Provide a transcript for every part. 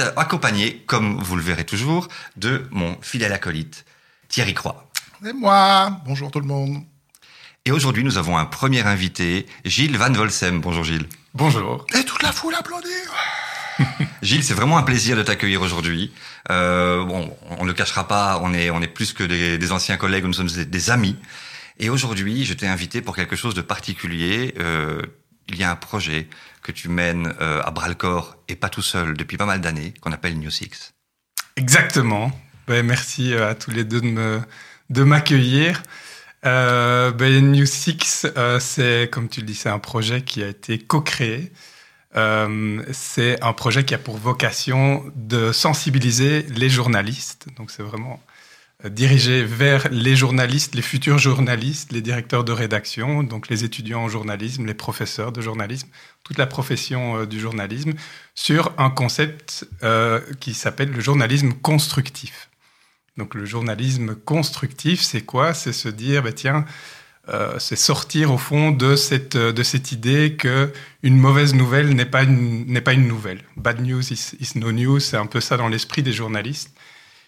suis accompagné, comme vous le verrez toujours, de mon fidèle acolyte, Thierry Croix. Et moi, bonjour tout le monde. Et aujourd'hui, nous avons un premier invité, Gilles Van Volsem. Bonjour Gilles. Bonjour. Et toute la foule applaudit. Gilles, c'est vraiment un plaisir de t'accueillir aujourd'hui. Euh, bon, on ne le cachera pas, on est, on est plus que des, anciens collègues, nous sommes des, amis. Et aujourd'hui, je t'ai invité pour quelque chose de particulier. Euh, il y a un projet que tu mènes euh, à bras-le-corps et pas tout seul depuis pas mal d'années, qu'on appelle New Six. Exactement. Ben, merci à tous les deux de me de m'accueillir. Euh, ben, New Six, euh, c'est, comme tu le dis, c'est un projet qui a été co-créé. Euh, c'est un projet qui a pour vocation de sensibiliser les journalistes. Donc, c'est vraiment euh, dirigé vers les journalistes, les futurs journalistes, les directeurs de rédaction, donc les étudiants en journalisme, les professeurs de journalisme, toute la profession euh, du journalisme, sur un concept qui s'appelle le journalisme constructif. Donc le journalisme constructif, c'est quoi? C'est se dire, bah, tiens, euh, c'est sortir au fond de cette, idée que une mauvaise nouvelle n'est pas une, n'est pas une nouvelle. Bad news is, no news, c'est un peu ça dans l'esprit des journalistes.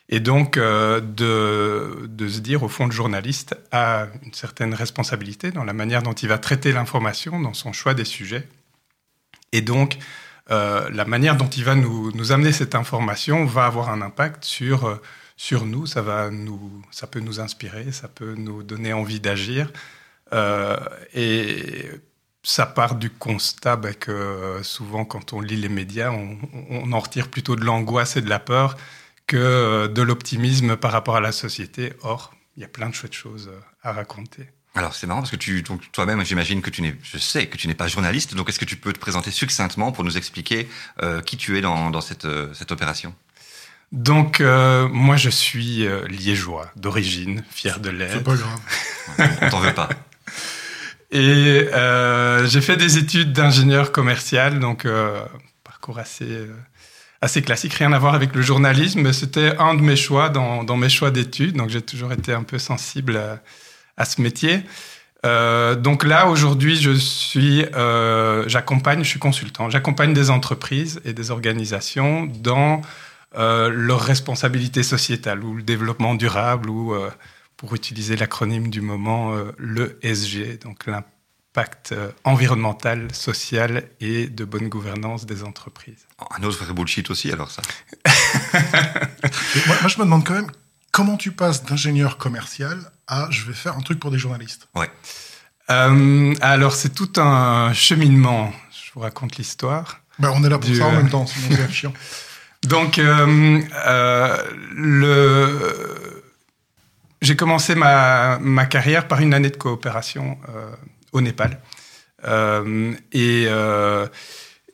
Et donc euh, de, se dire, au fond, le journaliste a une certaine responsabilité dans la manière dont il va traiter l'information, dans son choix des sujets. Et donc, euh, la manière dont il va nous, amener cette information va avoir un impact sur sur nous, ça, va nous, ça peut nous inspirer, ça peut nous donner envie d'agir. Euh, et ça part du constat bah, que souvent, quand on lit les médias, on, en retire plutôt de l'angoisse et de la peur que de l'optimisme par rapport à la société. Or, il y a plein de chouettes choses à raconter. Alors c'est marrant parce que tu, toi-même, j'imagine que tu n'es, je sais que tu n'es pas journaliste, donc est-ce que tu peux te présenter succinctement pour nous expliquer euh, qui tu es dans, cette, euh, cette opération? Donc, euh, moi, je suis euh, liégeois d'origine, fier de l'être. C'est pas grave. On t'en veut pas. Et euh, j'ai fait des études d'ingénieur commercial, donc parcours assez, assez classique, rien à voir avec le journalisme, mais c'était un de mes choix dans, mes choix d'études, donc j'ai toujours été un peu sensible à, ce métier. donc là, aujourd'hui, je suis, j'accompagne, je suis consultant, j'accompagne des entreprises et des organisations dans euh, leur responsabilité sociétale ou le développement durable ou, euh, pour utiliser l'acronyme du moment, euh, le SG, donc l'impact environnemental, social et de bonne gouvernance des entreprises. Un autre vrai bullshit aussi, alors ça. moi, moi, je me demande quand même comment tu passes d'ingénieur commercial à je vais faire un truc pour des journalistes. Ouais. alors, c'est tout un cheminement. Je vous raconte l'histoire. Ben, on est là pour ça en même temps, sinon c'est chiant. Donc, euh, euh, le... j'ai commencé ma, ma, carrière par une année de coopération euh, au Népal. Euh, et, euh,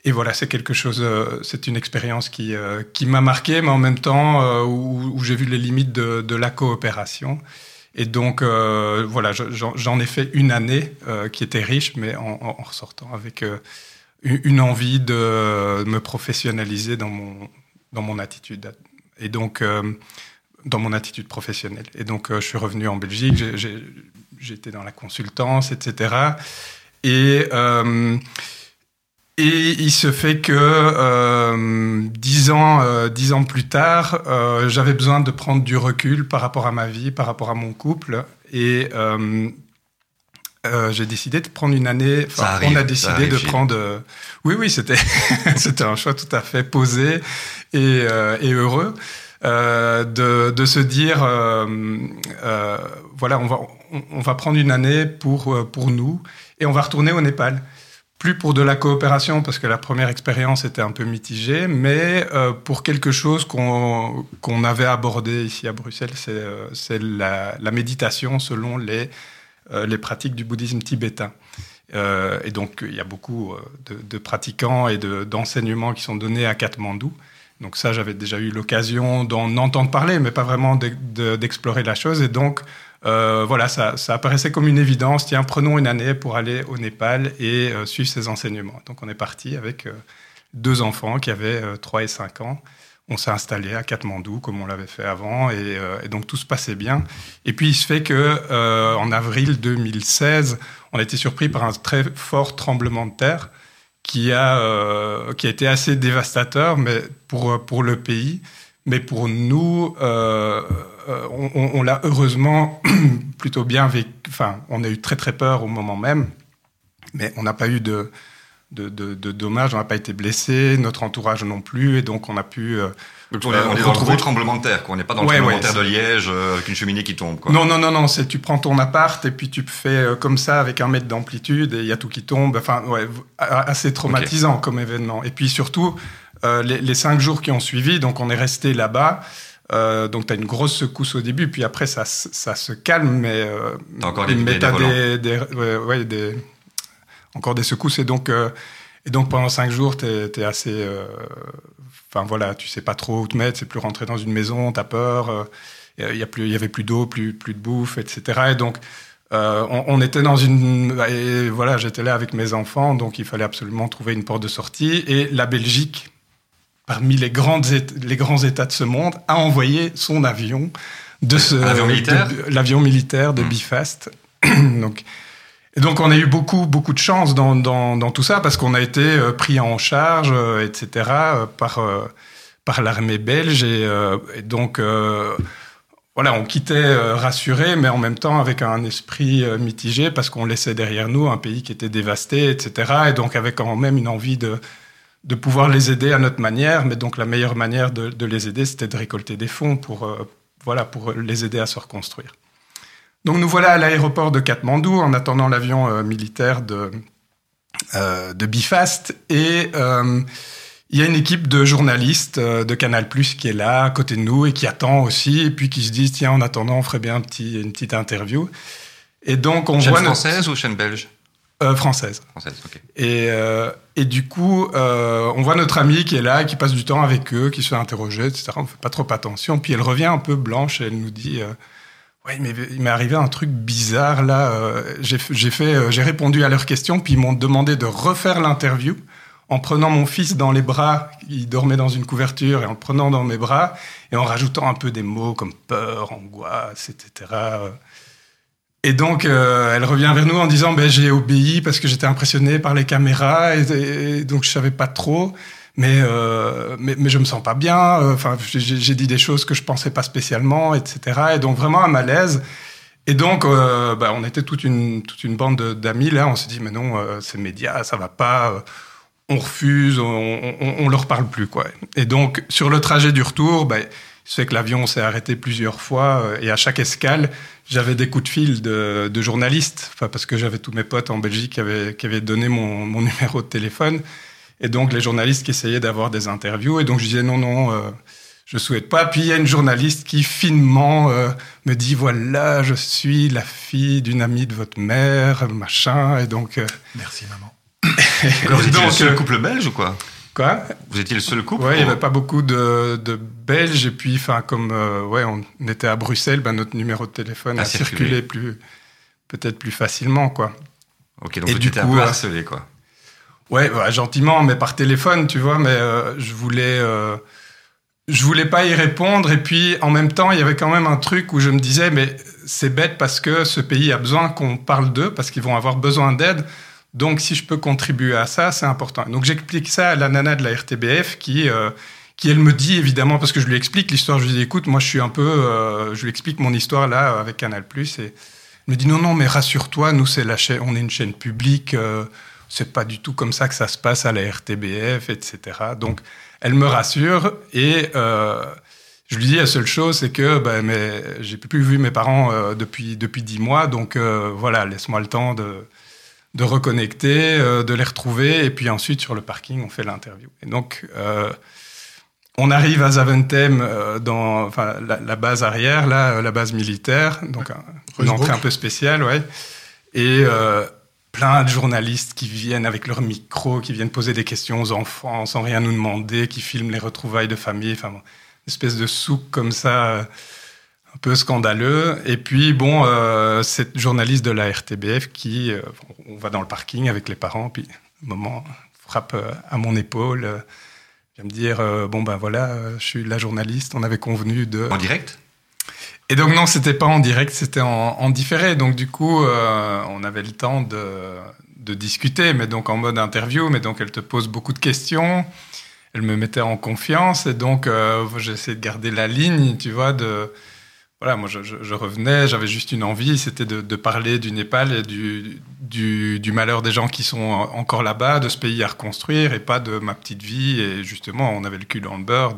et, voilà, c'est quelque chose, euh, c'est une expérience qui, qui m'a marqué, mais en même temps où, j'ai vu les limites de, la coopération. Et donc, voilà, j'en ai fait une année qui était riche, mais en, en ressortant avec une envie de me professionnaliser dans mon, dans mon attitude et donc dans mon attitude professionnelle. Et donc je suis revenu en Belgique, j'étais dans la consultance, etc. Et euh, et il se fait que dix ans, dix ans plus tard, j'avais besoin de prendre du recul par rapport à ma vie, par rapport à mon couple, et euh, j'ai décidé de prendre une année. on a décidé de prendre. Euh, oui, oui, c'était c'était un choix tout à fait posé et, euh, et heureux de, de, se dire voilà, on va on, va prendre une année pour pour nous et on va retourner au Népal. Plus pour de la coopération parce que la première expérience était un peu mitigée, mais pour quelque chose qu'on avait abordé ici à Bruxelles, c'est la, la méditation selon les euh, les pratiques du bouddhisme tibétain. Euh, et donc, il y a beaucoup euh, de, pratiquants et d'enseignements qui sont donnés à Katmandou. Donc ça, j'avais déjà eu l'occasion d'en entendre parler, mais pas vraiment d'explorer la chose. Et donc, voilà, ça, apparaissait comme une évidence. Tiens, prenons une année pour aller au Népal et suivre ces enseignements. Donc on est parti avec deux enfants qui avaient 3 et 5 ans on s'est installé à Katmandou comme on l'avait fait avant euh, et, donc tout se passait bien. Et puis il se fait que euh, en avril 2016, on a été surpris par un très fort tremblement de terre qui a, qui a été assez dévastateur mais pour, pour le pays. Mais pour nous, on, on l'a heureusement plutôt bien vécu. Enfin, on a eu très très peur au moment même, mais on n'a pas eu de, de, de, dommages, on n'a pas été blessé, notre entourage non plus, et donc on a pu. Euh, donc on est, on est dans le gros tremblement de terre, quoi. on n'est pas dans le tremblement de terre de Liège euh, avec une cheminée qui tombe. Quoi. Non, non, non, non, c'est tu prends ton appart et puis tu fais euh, comme ça avec un mètre d'amplitude et il y a tout qui tombe. Enfin, ouais, assez traumatisant comme événement. Et puis surtout, les, les, cinq jours qui ont suivi, donc on est resté là-bas. Donc tu as une grosse secousse au début, puis après ça, ça se calme, mais, encore des, mais des, des, ouais, des encore des secousses. Et donc, euh, et donc pendant cinq jours, tu es, assez. Euh, enfin voilà, tu sais pas trop où te mettre, c'est plus rentrer dans une maison, tu as peur. Euh, il y, a plus, y avait plus d'eau, plus, plus de bouffe, etc. Et donc, on, était dans une. Et voilà, j'étais là avec mes enfants, donc il fallait absolument trouver une porte de sortie. Et la Belgique, parmi les, grandes, les grands États de ce monde, a envoyé son avion de ce. L'avion militaire L'avion militaire de mmh. Bifast. donc, et donc on a eu beaucoup beaucoup de chance dans, dans, dans tout ça parce qu'on a été euh, pris en charge, euh, etc. Euh, par par l'armée belge et, et donc voilà, on quittait rassuré, mais en même temps avec un esprit mitigé parce qu'on laissait derrière nous un pays qui était dévasté, etc. Et donc avec quand même une envie de de pouvoir les aider à notre manière, mais donc la meilleure manière de, de les aider, c'était de récolter des fonds pour voilà pour les aider à se reconstruire. Donc nous voilà à l'aéroport de Katmandou en attendant l'avion euh, militaire de, euh, de Bifast. Et euh, il y a une équipe de journalistes de Canal Plus qui est là à côté de nous et qui attend aussi et puis qui se disent tiens en attendant on ferait bien un petit, une petite interview. Et donc on chaîne voit française ou chaîne belge? Française. Française, ok. Et, et du coup, on voit notre amie qui est là, qui passe du temps avec eux, qui se fait interroger, etc. On ne fait pas trop attention. Puis elle revient un peu blanche et elle nous dit Ouais, mais il m'est arrivé un truc bizarre là. Euh, j'ai fait, euh, j'ai répondu à leurs questions, puis ils m'ont demandé de refaire l'interview en prenant mon fils dans les bras. Il dormait dans une couverture et en le prenant dans mes bras et en rajoutant un peu des mots comme peur, angoisse, etc. Et donc, euh, elle revient vers nous en disant ben, J'ai obéi parce que j'étais impressionné par les caméras et, donc je savais pas trop mais, euh, mais, mais, je me sens pas bien. Euh, enfin, j'ai dit des choses que je pensais pas spécialement, etc. Et donc vraiment un malaise. Et donc, euh, bah, on était toute une, toute une bande d'amis là. On s'est dit, mais non, euh, ces médias, ça va pas. Euh, on refuse, on, on, leur parle plus, quoi. Et donc, sur le trajet du retour, bah, c'est que l'avion s'est arrêté plusieurs fois et à chaque escale, j'avais des coups de fil de, de journalistes, enfin, parce que j'avais tous mes potes en Belgique qui avaient, qui avaient donné mon, mon numéro de téléphone. Et donc, les journalistes qui essayaient d'avoir des interviews. Et donc, je disais non, non, euh, je souhaite pas. Puis, il y a une journaliste qui, finement, euh, me dit voilà, je suis la fille d'une amie de votre mère, machin. Et donc. Euh, Merci, maman. vous étiez le couple belge ou quoi? Quoi Vous étiez le seul couple Oui, il n'y avait pas beaucoup de, de, Belges. Et puis, enfin, comme ouais, on était à Bruxelles, ben, notre numéro de téléphone a, circulé plus, peut-être plus facilement, quoi. Ok, donc et vous étiez un peu harcelé, quoi. Ouais, gentiment, mais par téléphone, tu vois. Mais euh, je voulais, euh, je voulais pas y répondre. Et puis, en même temps, il y avait quand même un truc où je me disais, mais c'est bête parce que ce pays a besoin qu'on parle d'eux, parce qu'ils vont avoir besoin d'aide. Donc, si je peux contribuer à ça, c'est important. Donc, j'explique ça à la nana de la RTBF qui, euh, qui elle me dit évidemment, parce que je lui explique l'histoire. Je lui dis, écoute, moi, je suis un peu, euh, je lui explique mon histoire là avec Canal+. Et elle me dit, non, non, mais rassure-toi, nous, c'est la on est une chaîne publique. Euh, c'est pas du tout comme ça que ça se passe à la RTBF, etc. Donc, elle me rassure et euh, je lui dis la seule chose, c'est que ben, mais j'ai plus vu mes parents depuis depuis dix mois, donc voilà, laisse-moi le temps de de reconnecter, euh, de les retrouver, et puis ensuite sur le parking, on fait l'interview. Et donc, euh, on arrive à Zaventem dans enfin, la, la, base arrière, là, la base militaire, donc un, une entrée un peu spéciale, ouais. Et plein de journalistes qui viennent avec leur micro, qui viennent poser des questions aux enfants sans rien nous demander, qui filment les retrouvailles de famille, enfin, une espèce de souk comme ça, euh, un peu scandaleux. Et puis, bon, euh, cette journaliste de la RTBF qui, euh, on va dans le parking avec les parents, puis, un moment, frappe euh, à mon épaule, euh, vient me dire, bon, ben voilà, je suis la journaliste, on avait convenu de... En direct? Et donc non, c'était pas en direct, c'était en, en, différé. Donc du coup, on avait le temps de, de, discuter, mais donc en mode interview, mais donc elle te pose beaucoup de questions. Elle me mettait en confiance et donc j'essayais de garder la ligne, tu vois, de voilà, moi je, revenais, j'avais juste une envie, c'était de, parler du Népal et du, du, malheur des gens qui sont encore là-bas, de ce pays à reconstruire et pas de ma petite vie. Et justement, on avait le cul dans le beurre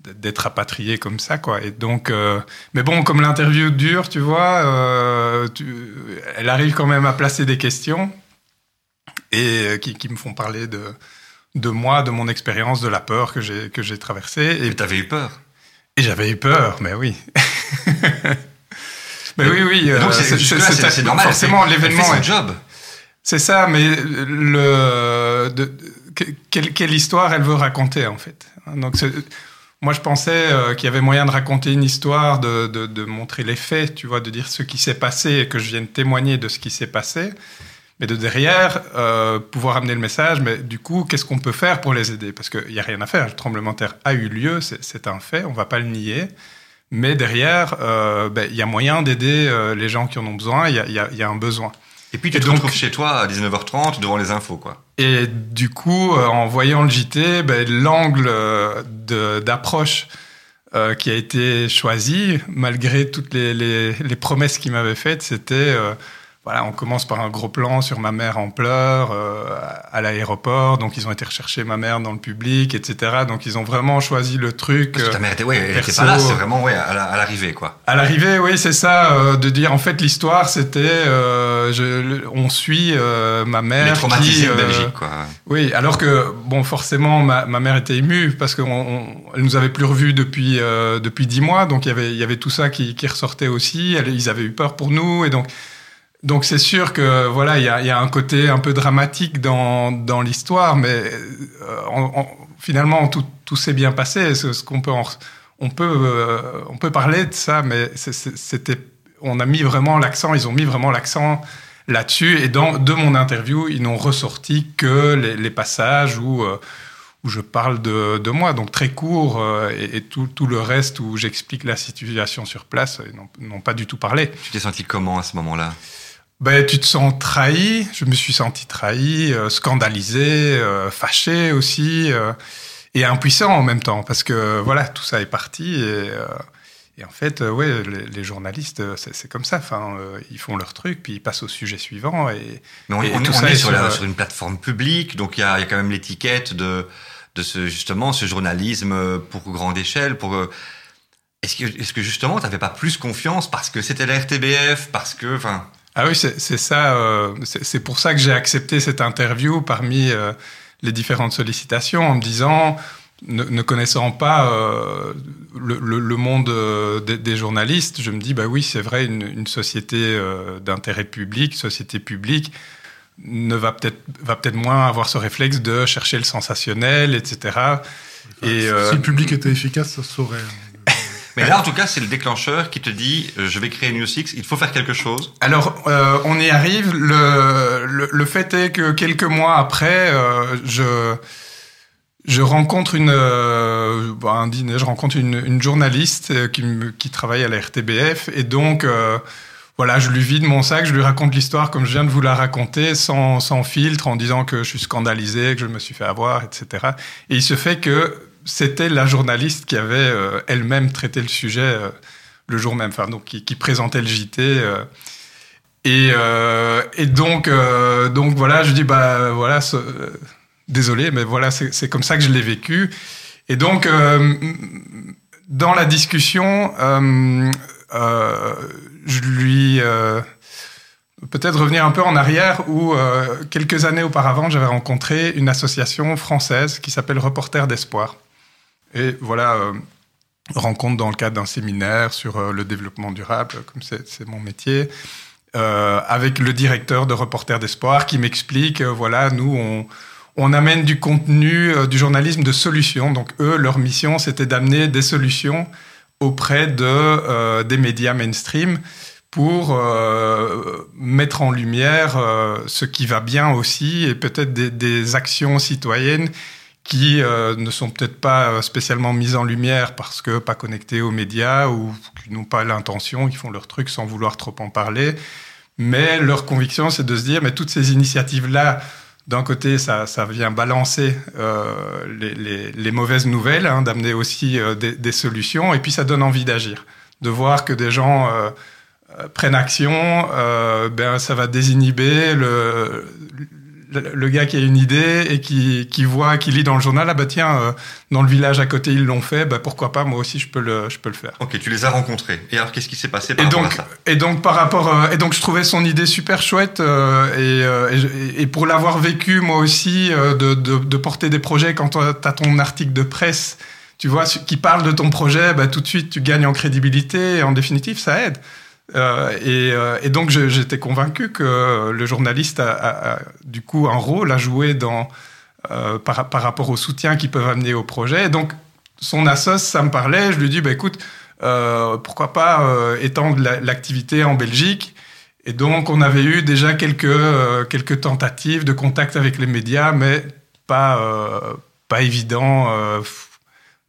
d'être rapatrié comme ça, quoi. Et donc, euh, mais bon, comme l'interview dure, tu vois, euh, elle arrive quand même à placer des questions et euh, qui, me font parler de, de moi, de mon expérience, de la peur que j'ai que j'ai traversée. Et tu avais eu peur et j'avais eu peur, mais oui. mais oui, oui. donc c'est normal. Forcément, l'événement. C'est job. C'est ça, mais le, de, quelle, quelle, histoire elle veut raconter en fait. Donc moi je pensais euh, qu'il y avait moyen de raconter une histoire, de, de, de, montrer les faits, tu vois, de dire ce qui s'est passé et que je vienne témoigner de ce qui s'est passé mais de derrière, euh, pouvoir amener le message, mais du coup, qu'est-ce qu'on peut faire pour les aider? Parce qu'il n'y a rien à faire. Le tremblement de terre a eu lieu, c'est un fait, on ne va pas le nier. Mais derrière, euh, ben, il y a moyen d'aider euh, les gens qui en ont besoin, il y, y a, un besoin. Et puis tu te retrouves chez toi à 19h30 devant les infos, quoi. Et du coup, en voyant le JT, ben, l'angle d'approche qui a été choisi, malgré toutes les, les, les promesses qu'il m'avait faites, c'était voilà, on commence par un gros plan sur ma mère en pleurs euh, à l'aéroport. Donc, ils ont été rechercher ma mère dans le public, etc. Donc, ils ont vraiment choisi le truc. Parce que ta mère était, ouais, elle était pas là, c'est vraiment ouais, à l'arrivée, quoi. À l'arrivée, oui, c'est ça. Euh, de dire, en fait, l'histoire, c'était, euh, je, on suit euh, ma mère. Les traumatisée en Belgique, quoi. Oui, alors que, bon, forcément, ma, ma mère était émue parce qu'elle nous avait plus revus depuis depuis dix mois. Donc, il y avait il y avait tout ça qui, qui ressortait aussi. ils avaient eu peur pour nous et donc. Donc c'est sûr que voilà, il y a, un côté un peu dramatique dans, dans l'histoire, mais euh, finalement tout, tout s'est bien passé. Ce, qu'on peut on peut euh, on peut parler de ça, mais c'était on a mis vraiment l'accent, ils ont mis vraiment l'accent là-dessus. Et dans de mon interview, ils n'ont ressorti que les, passages où euh, où je parle de, de, moi, donc très court, et, et, tout, tout, le reste où j'explique la situation sur place, ils n'ont pas du tout parlé. Tu t'es senti comment à ce moment-là? Ben, tu te sens trahi. Je me suis senti trahi, euh, scandalisé, euh, fâché aussi, euh, et impuissant en même temps, parce que voilà, tout ça est parti. Et, et en fait, ouais, les, journalistes, c'est comme ça. Enfin, ils font leur truc, puis ils passent au sujet suivant. Et, Mais on, est sur, sur, une plateforme publique, donc il y a, y a, quand même l'étiquette de, de ce, justement ce journalisme pour grande échelle, pour est-ce que, est-ce que justement, tu n'avais pas plus confiance parce que c'était la RTBF, parce que, enfin. Ah oui, c'est ça. Euh, c'est pour ça que j'ai accepté cette interview parmi euh, les différentes sollicitations en me disant, ne, connaissant pas euh, le, monde des, journalistes, je me dis, bah oui, c'est vrai, une, société d'intérêt public, société publique, ne va peut-être va peut-être moins avoir ce réflexe de chercher le sensationnel, etc. et, si le public était efficace, ça saurait. Mais là, en tout cas, c'est le déclencheur qui te dit euh, je vais créer New Six, il faut faire quelque chose. Alors, euh, on y arrive. Le, le, le, fait est que quelques mois après, euh, je je rencontre une euh, un dîner, je rencontre une, une journaliste qui, qui travaille à la RTBF et donc voilà, je lui vide mon sac, je lui raconte l'histoire comme je viens de vous la raconter, sans, sans filtre, en disant que je suis scandalisé, que je me suis fait avoir, etc. Et il se fait que c'était la journaliste qui avait euh, elle-même traité le sujet euh, le jour même, enfin donc qui, présentait le JT. Euh, et, donc donc voilà, je dis bah voilà, désolé, mais voilà c'est comme ça que je l'ai vécu. Et donc dans la discussion, je lui peut-être revenir un peu en arrière où quelques années auparavant, j'avais rencontré une association française qui s'appelle Reporters d'espoir. Et voilà, euh, rencontre dans le cadre d'un séminaire sur euh, le développement durable, comme c'est mon métier, euh, avec le directeur de Reporters d'Espoir qui m'explique, voilà, nous, on, amène du contenu, du journalisme de solutions. Donc eux, leur mission, c'était d'amener des solutions auprès de, des médias mainstream pour mettre en lumière ce qui va bien aussi et peut-être des actions citoyennes qui euh, ne sont peut-être pas euh, spécialement mises en lumière parce que pas connectés aux médias ou qui n'ont pas l'intention, qui font leur truc sans vouloir trop en parler, Mais leur conviction, c'est de se dire, mais toutes ces initiatives-là, d'un côté, ça, ça, vient balancer euh, les, mauvaises nouvelles, hein, d'amener aussi des, des, solutions, et puis ça donne envie d'agir, de voir que des gens prennent action, ben ça va désinhiber le, le gars qui a une idée et qui, qui voit, qui lit dans le journal, ah bah tiens, euh, dans le village à côté ils l'ont fait, bah pourquoi pas, moi aussi je peux le, je peux le faire. Ok, tu les as rencontrés. Et alors qu'est-ce qui s'est passé par et rapport donc, à ça? Et donc par rapport, euh, et donc je trouvais son idée super chouette euh, et, pour l'avoir vécu moi aussi, de, de, de, porter des projets quand tu as ton article de presse, tu vois, qui parle de ton projet, bah tout de suite tu gagnes en crédibilité et en définitive ça aide. Euh, et, euh, et, donc j'étais convaincu que le journaliste a, du coup un rôle à jouer euh, par, rapport au soutien qu'ils peuvent amener au projet. Et donc son assos, ça me parlait. Je lui dis, bah, écoute, pourquoi pas étendre l'activité en Belgique Et donc on avait eu déjà quelques, quelques tentatives de contact avec les médias, mais pas, pas évident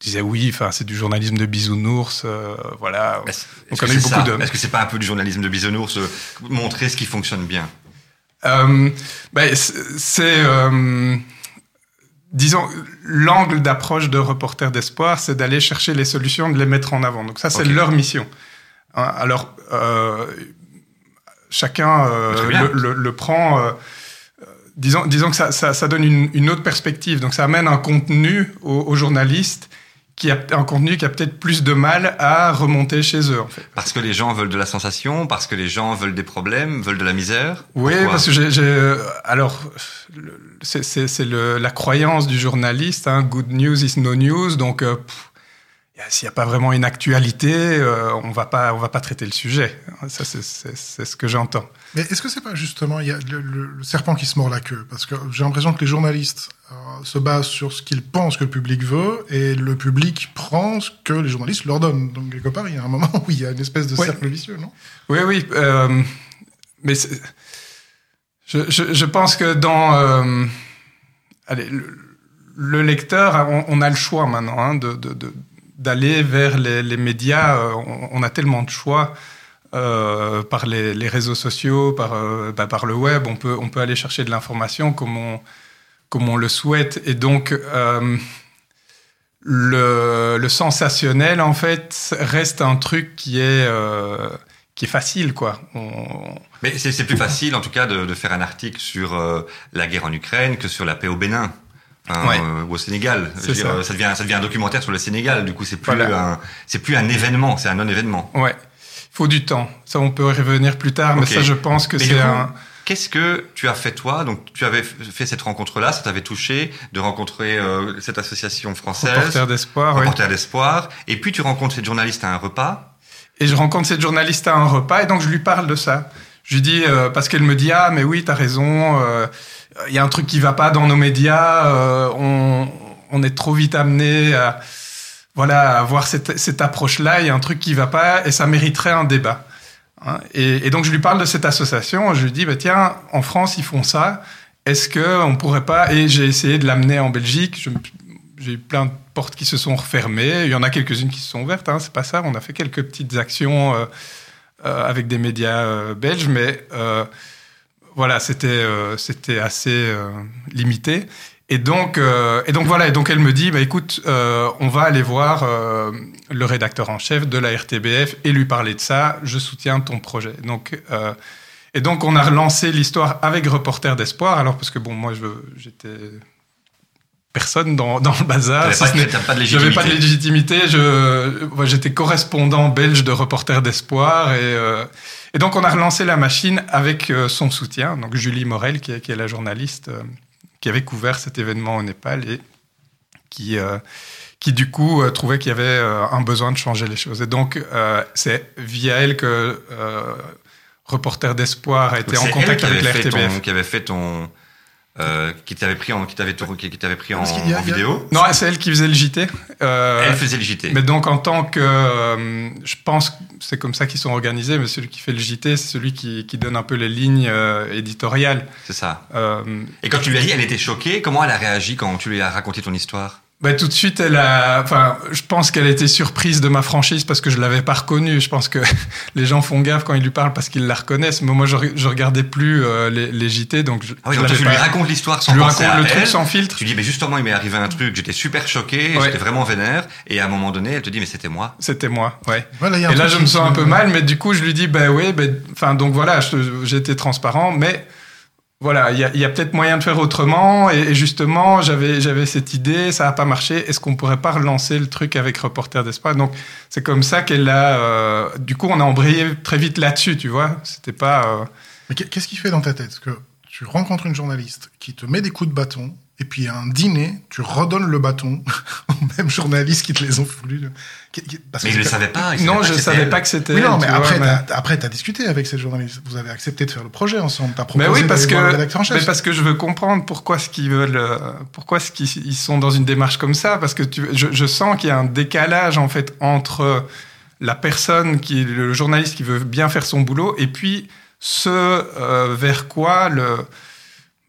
disait oui, enfin c'est du journalisme de bisounours, euh, voilà. On eu beaucoup de. Est-ce que c'est pas un peu du journalisme de bisounours, euh, montrer ce qui fonctionne bien euh, ben, C'est disons l'angle d'approche de reporter d'espoir, c'est d'aller chercher les solutions, de les mettre en avant. Donc ça c'est okay. leur mission. Hein, alors chacun le, le, le, prend disons, disons que ça, ça, ça donne une, une, autre perspective. Donc ça amène un contenu aux, aux journalistes qui a un contenu qui a peut-être plus de mal à remonter chez eux. En fait. Parce que les gens veulent de la sensation, parce que les gens veulent des problèmes, veulent de la misère. Oui, Pourquoi parce que j'ai, alors c'est la croyance du journaliste. Hein, good news is no news, donc. Euh, s'il n'y a pas vraiment une actualité, euh, on va pas, on va pas traiter le sujet. Ça, c'est ce que j'entends. Mais est-ce que c'est pas justement il y a le, le, le, serpent qui se mord la queue? Parce que j'ai l'impression que les journalistes euh, se basent sur ce qu'ils pensent que le public veut et le public prend ce que les journalistes leur donnent. Donc quelque part, il y a un moment où il y a une espèce de cercle vicieux, non? Oui, oui. Euh, mais je, je, je, pense que dans euh, allez, le, le, lecteur, on, on, a le choix maintenant hein, de, d'aller vers les, les médias. Euh, on, on, a tellement de choix euh, par les, les, réseaux sociaux, par, euh, bah, par le web. On peut, on peut aller chercher de l'information comme on, comme on le souhaite. Et donc, euh, le, le, sensationnel, en fait, reste un truc qui est, euh, qui est facile, quoi. On... Mais c'est plus facile, en tout cas, de, de faire un article sur la guerre en Ukraine que sur la paix au Bénin. Hein, ouais. euh, au Sénégal. Ça. Devient, ça devient un documentaire sur le Sénégal. Du coup, c'est plus voilà. un, c'est plus un événement, c'est un non-événement. Ouais. Il faut du temps. Ça, on peut y revenir plus tard, mais ça, je pense que c'est un. Qu'est-ce que tu as fait toi? Donc, tu avais fait cette rencontre-là, ça t'avait touché de rencontrer euh, cette association française. Reporter d'espoir. Reporter oui. d'espoir. Et puis, tu rencontres cette journaliste à un repas. Et je rencontre cette journaliste à un repas, et donc je lui parle de ça. Je lui dis euh, parce qu'elle me dit ah mais oui t'as raison. Euh, il y a un truc qui va pas dans nos médias, euh, on, on, est trop vite amené à voilà à voir cette, cette approche-là, il y a un truc qui va pas et ça mériterait un débat. Hein et, donc je lui parle de cette association, je lui dis bah tiens en France ils font ça, est-ce que on pourrait pas et j'ai essayé de l'amener en Belgique, j'ai eu plein de portes qui se sont refermées, il y en a quelques-unes qui se sont ouvertes, hein, c'est pas ça, on a fait quelques petites actions euh, euh, avec des médias euh, belges, mais voilà, c'était assez limité. Et donc, euh, et donc voilà, et donc elle me dit, bah écoute, on va aller voir le rédacteur en chef de la RTBF et lui parler de ça. Je soutiens ton projet. Donc, et donc on a relancé l'histoire avec Reporter d'espoir. Alors parce que bon, moi j'étais personne dans, dans le bazar. Si je n'avais pas de légitimité. J'étais correspondant belge de Reporter d'espoir et euh, et donc, on a relancé la machine avec euh, son soutien, donc Julie Morel, qui est, qui est la journaliste euh, qui avait couvert cet événement au Népal et qui, euh, qui du coup, euh, trouvait qu'il y avait euh, un besoin de changer les choses. Et donc, c'est via elle que Reporter d'Espoir a été en contact avec la RTBF. Ton, qui avait fait ton euh, qui t'avait pris en qui t'avait qui t'avait pris en, a, en vidéo. Non, c'est elle qui faisait le JT. Euh, elle faisait le JT. Mais donc en tant que, euh, je pense, c'est comme ça qu'ils sont organisés. Mais celui qui fait le JT, c'est celui qui, qui donne un peu les lignes éditoriales. C'est ça. Et quand tu lui as dit, elle était choquée. Comment elle a réagi quand tu lui as raconté ton histoire? Bah, tout de suite, elle a, enfin, je pense qu'elle était surprise de ma franchise parce que je l'avais pas reconnue. Je pense que les gens font gaffe quand ils lui parlent parce qu'ils la reconnaissent. Mais moi, je, je regardais plus euh, les, les, JT, donc je, ah oui, je donc tu pas... lui racontes l'histoire sans je lui penser raconte à le truc sans filtre. Tu dis, mais justement, il m'est arrivé un truc, j'étais super choqué, Ouais. j'étais vraiment vénère, et à un moment donné, elle te dit, mais c'était moi. C'était moi, ouais. Voilà, a Et là, je me sens un peu mal, mais du coup, je lui dis, ben oui, ben, enfin, donc voilà, je- été transparent, mais voilà, il y a, peut-être moyen de faire autrement. Et, justement, j'avais, j'avais cette idée, ça n'a pas marché. Est-ce qu'on pourrait pas relancer le truc avec Reporter d'Espoir? Donc, c'est comme ça qu'elle a. euh, du coup, on a embrayé très vite là-dessus, tu vois. C'était pas. euh, Mais qu'est- qu'est-ce qui fait dans ta tête? Que tu rencontres une journaliste qui te met des coups de bâton, et puis à un dîner, tu redonnes le bâton aux mêmes journalistes qui te les ont foulus. Parce Mais que il ne le pas- savait pas. il non, pas je que savais pas que c'était. Oui, non, elle, mais tu après, mais- après, t'as discuté avec cette journaliste. Vous avez accepté de faire le projet ensemble. T'as Mais proposé oui, parce que, en chef. mais parce que je veux comprendre pourquoi ce qu'ils veulent, euh, pourquoi ce qu'ils ils sont dans une démarche comme ça, parce que tu, je, je sens qu'il y a un décalage en fait entre la personne qui, le journaliste qui veut bien faire son boulot, et puis ce euh, vers quoi le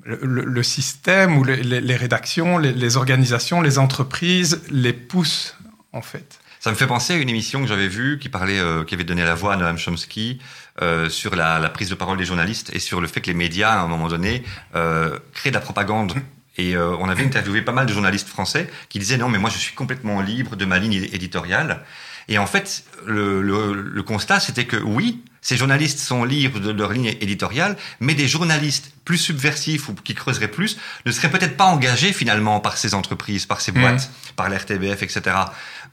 le, système ou les, rédactions, les, organisations, les entreprises les poussent en fait. Ça me fait penser à une émission que j'avais vue qui parlait, euh, qui avait donné la voix à Noam Chomsky euh, sur la, prise de parole des journalistes et sur le fait que les médias, à un moment donné, euh, créent de la propagande. Et on avait interviewé pas mal de journalistes français qui disaient non, mais moi je suis complètement libre de ma ligne éditoriale. Et en fait, le, le, le constat, c'était que oui, ces journalistes sont libres de leur ligne éditoriale, mais des journalistes plus subversifs ou qui creuseraient plus ne seraient peut-être pas engagés finalement par ces entreprises, par ces boîtes, par l'RTBF, etc.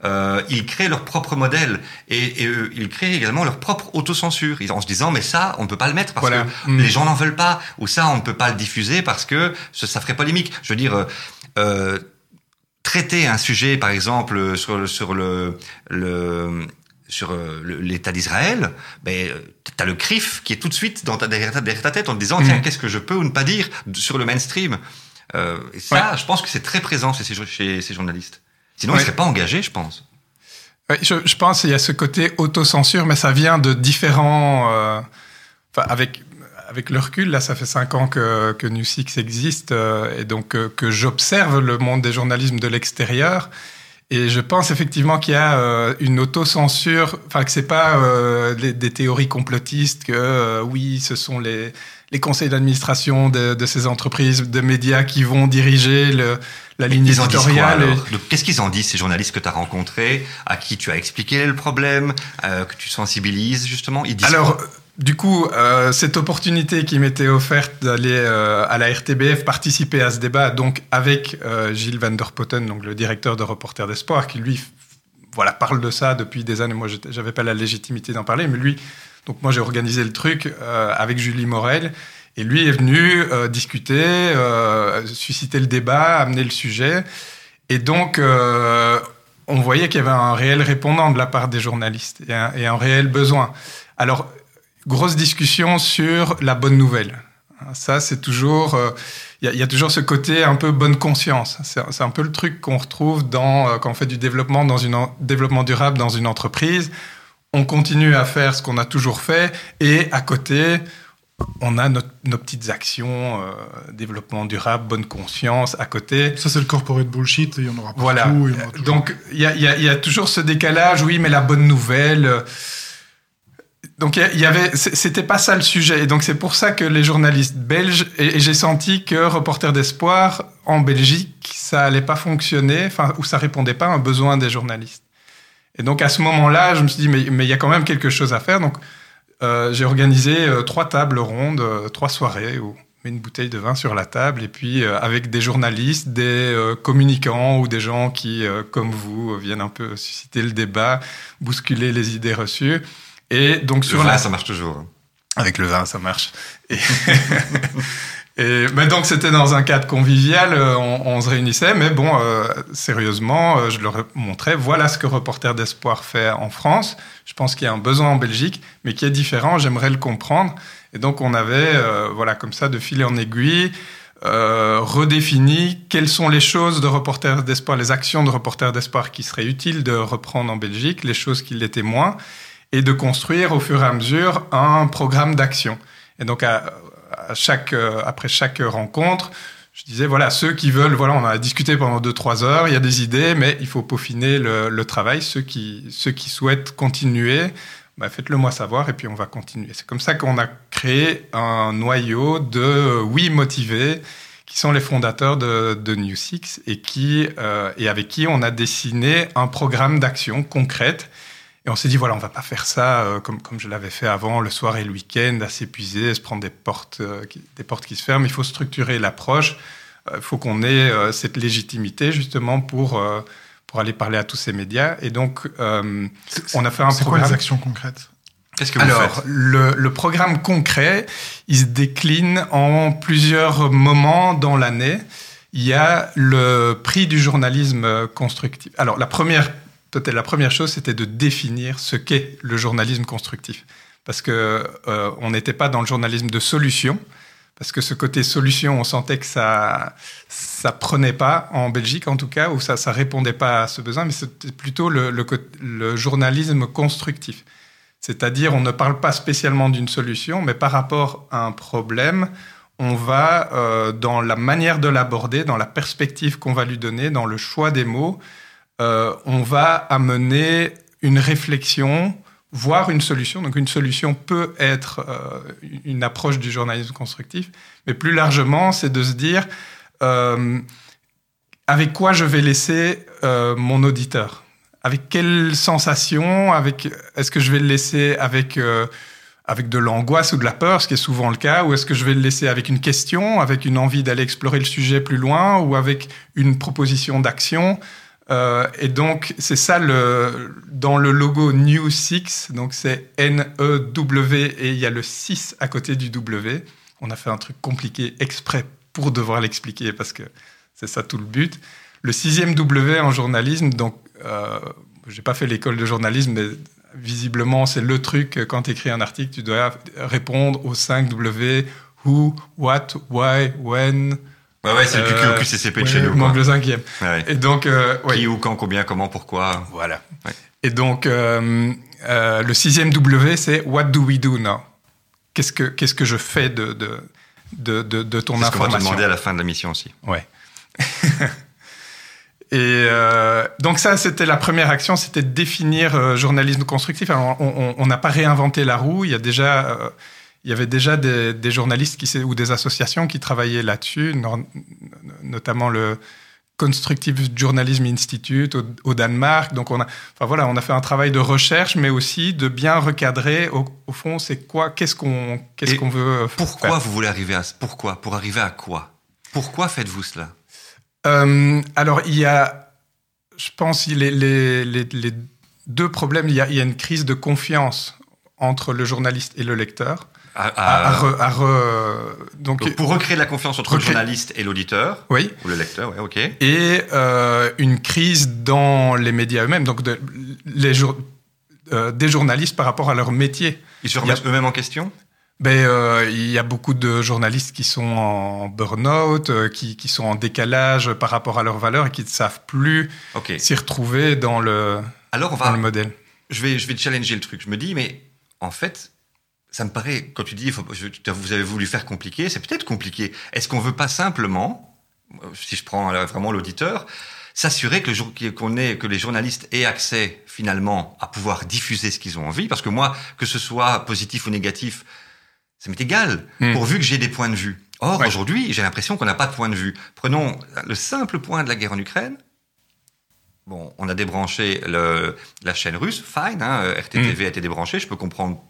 Euh, ils créent leur propre modèle et, et euh, ils créent également leur propre autocensure en se disant mais ça on ne peut pas le mettre parce Voilà. que Mm. les gens n'en veulent pas ou ça on ne peut pas le diffuser parce que ça, ça ferait polémique. Je veux dire. euh, euh, traiter un sujet, par exemple, sur le, sur le, le sur euh, l'État d'Israël, ben, tu as le CRIF qui est tout de suite dans ta, derrière, ta, derrière ta tête en te disant, tiens, qu'est-ce que je peux ou ne pas dire sur le mainstream? Euh, Et ça, je pense que c'est très présent chez ces, chez ces journalistes. Sinon, ils ne seraient pas engagés, je pense. Ouais, je, je pense qu'il y a ce côté autocensure, mais ça vient de différents. euh, Enfin, avec avec le recul, là, ça fait cinq ans que que New Six existe euh, et donc euh, que j'observe le monde des journalismes de l'extérieur. Et je pense effectivement qu'il y a euh, une autocensure, enfin que c'est pas euh, des, des théories complotistes que euh, oui, ce sont les les conseils d'administration de, de ces entreprises, de médias qui vont diriger le, la ligne Ils éditoriale. et- Qu'est-ce qu'ils en disent, ces journalistes que tu as rencontrés, à qui tu as expliqué le problème, euh, que tu sensibilises, justement? Ils disent Alors, quoi? Du coup, euh, cette opportunité qui m'était offerte d'aller euh, à la RTBF participer à ce débat, donc avec euh, Gilles Van der Potten, donc le directeur de Reporters d'Espoir, qui lui, voilà, parle de ça depuis des années. Moi, j'étais- j'avais pas la légitimité d'en parler, mais lui, donc moi, j'ai organisé le truc avec Julie Morel. Et lui est venu discuter, susciter le débat, amener le sujet. Et donc, on voyait qu'il y avait un réel répondant de la part des journalistes et un, et un réel besoin. Alors, grosse discussion sur la bonne nouvelle. Ça, c'est toujours, euh, il y, a- il y a toujours ce côté un peu bonne conscience. C'est un peu le truc qu'on retrouve dans euh, quand on fait du développement dans une en- développement durable dans une entreprise. On continue à faire ce qu'on a toujours fait et à côté, on a notre- nos petites actions, euh, développement durable, bonne conscience à côté. Ça, c'est le corporate bullshit, il y en aura partout. Voilà. il y en aura toujours. Donc, y y il y a toujours ce décalage, oui, mais la bonne nouvelle. Donc, il y avait, c'était pas ça le sujet. Et donc, c'est pour ça que les journalistes belges, et, j'ai senti que Reporter d'Espoir, en Belgique, ça allait pas fonctionner, enfin, ou ça répondait pas à un besoin des journalistes. Et donc, à ce moment-là, je me suis dit, mais, il y a quand même quelque chose à faire. Donc, euh, j'ai organisé euh, trois tables rondes, euh, trois soirées où on met une bouteille de vin sur la table et puis avec des journalistes, des communicants ou des gens qui, comme vous, viennent un peu susciter le débat, bousculer les idées reçues. Et donc Le sur vin, la ça marche toujours. hein. avec le vin, ça marche. Et, et donc c'était dans un cadre convivial, euh, on, on se réunissait, mais bon, euh, sérieusement, euh, je leur montrais, voilà ce que Reporter d'Espoir fait en France. Je pense qu'il y a un besoin en Belgique, mais qui est différent, j'aimerais le comprendre. Et donc on avait, euh, voilà, comme ça, de fil en aiguille, euh, redéfini quelles sont les choses de Reporter d'Espoir, les actions de Reporter d'Espoir qui seraient utiles de reprendre en Belgique, les choses qui l'étaient moins, et de construire au fur et à mesure un programme d'action. Et donc, à, chaque, euh, après chaque rencontre, je disais, voilà, ceux qui veulent, voilà, on a discuté pendant 2-3 heures, il y a des idées, mais il faut peaufiner le, le travail. Ceux qui, ceux qui souhaitent continuer, bah, faites-le moi savoir et puis on va continuer. C'est comme ça qu'on a créé un noyau de oui motivés qui sont les fondateurs de, de New Six et, qui, euh, et avec qui on a dessiné un programme d'action concrète. Et on s'est dit, voilà, on va pas faire ça euh, comme, comme je l'avais fait avant, le soir et le week-end, à s'épuiser, se prendre des portes, euh, qui, des portes qui se ferment. Il faut structurer l'approche. Il faut qu'on ait cette légitimité justement pour, pour aller parler à tous ces médias. Et donc, on a fait un C'est quoi programme. les actions concrètes? Qu'est-ce que vous Alors, faites? le, le programme concret, il se décline en plusieurs moments dans l'année. Il y a le prix du journalisme constructif. Alors, la première, la première chose, c'était de définir ce qu'est le journalisme constructif. Parce que euh, on n'était pas dans le journalisme de solution. Parce que ce côté solution, on sentait que ça, ça prenait pas en Belgique en tout cas, ou ça, ça répondait pas à ce besoin, mais c'était plutôt le journalisme constructif. C'est-à-dire, on ne parle pas spécialement d'une solution, mais par rapport à un problème, on va, euh, dans la manière de l'aborder, dans la perspective qu'on va lui donner, dans le choix des mots, euh, on va amener une réflexion, voire une solution. Donc une solution peut être euh, une approche du journalisme constructif, mais plus largement, c'est de se dire euh, avec quoi je vais laisser mon auditeur? Avec quelle sensation? Avec est-ce que je vais le laisser avec avec de l'angoisse ou de la peur ce qui est souvent le cas ou est-ce que je vais le laisser avec une question avec une envie d'aller explorer le sujet plus loin ou avec une proposition d'action? Euh, et donc c'est ça le dans le logo New Six donc c'est N E W et il y a le 6 à côté du W on a fait un truc compliqué exprès pour devoir l'expliquer parce que c'est ça tout le but le sixième W en journalisme donc euh, j'ai pas fait l'école de journalisme, mais visiblement, c'est le truc, quand tu écris un article, tu dois répondre aux 5 W, who, what, why, when. Ouais, ouais, c'est le QQ au QCCP de ouais, chez nous. Il manque le cinquième. Ouais. Et donc, euh, ouais. Qui, où, quand, combien, comment, pourquoi. Voilà. Ouais. Et donc, euh, euh, le sixième W, c'est what do we do now? Qu'est-ce que qu'est-ce que je fais de de de, de, de ton C'est ce qu'on va te information? demander à la fin de la mission aussi. Ouais. Et euh, donc ça, c'était la première action, c'était de définir euh, journalisme constructif. Alors, on n'a pas réinventé la roue. Il y a déjà, euh, il y avait déjà des, des journalistes qui, ou des associations qui travaillaient là-dessus, no notamment le Constructive Journalism Institute au, au, Danemark. Donc on a, enfin voilà, on a fait un travail de recherche, mais aussi de bien recadrer. Au, au fond, c'est quoi, qu'est-ce qu'on, qu'est-ce qu'on veut Pourquoi faire. vous voulez arriver à pourquoi Pour arriver à quoi? Pourquoi faites-vous cela? Euh, alors, il y a, je pense, les, les, les, les deux problèmes. Il y, a, il y, a, une crise de confiance entre le journaliste et le lecteur. À, à, à, re, à re, donc, donc, pour recréer de la confiance entre recréer... le journaliste et l'auditeur, oui, ou le lecteur, ouais, ok. Et euh, une crise dans les médias eux-mêmes, donc de, les jour, euh, des journalistes par rapport à leur métier. Ils se remettent eux-mêmes en question? Ben, euh, il y a beaucoup de journalistes qui sont en burn-out, euh, qui, qui, sont en décalage par rapport à leurs valeurs et qui ne savent plus okay. s'y retrouver dans le, Alors on va, dans le modèle. Je vais, je vais challenger le truc. Je me dis, mais en fait, ça me paraît, quand tu dis, faut, je, vous avez voulu faire compliqué, c'est peut-être compliqué. Est-ce qu'on veut pas simplement, si je prends vraiment l'auditeur, s'assurer que, qu'on ait, que les journalistes aient accès finalement à pouvoir diffuser ce qu'ils ont envie? Parce que moi, que ce soit positif ou négatif, ça m'est égal, mmh. pourvu que j'ai des points de vue. Or, ouais. aujourd'hui, j'ai l'impression qu'on n'a pas de point de vue. Prenons le simple point de la guerre en Ukraine. Bon, on a débranché le, la chaîne russe, fine, hein, RTTV mmh. a été débranché, je peux comprendre.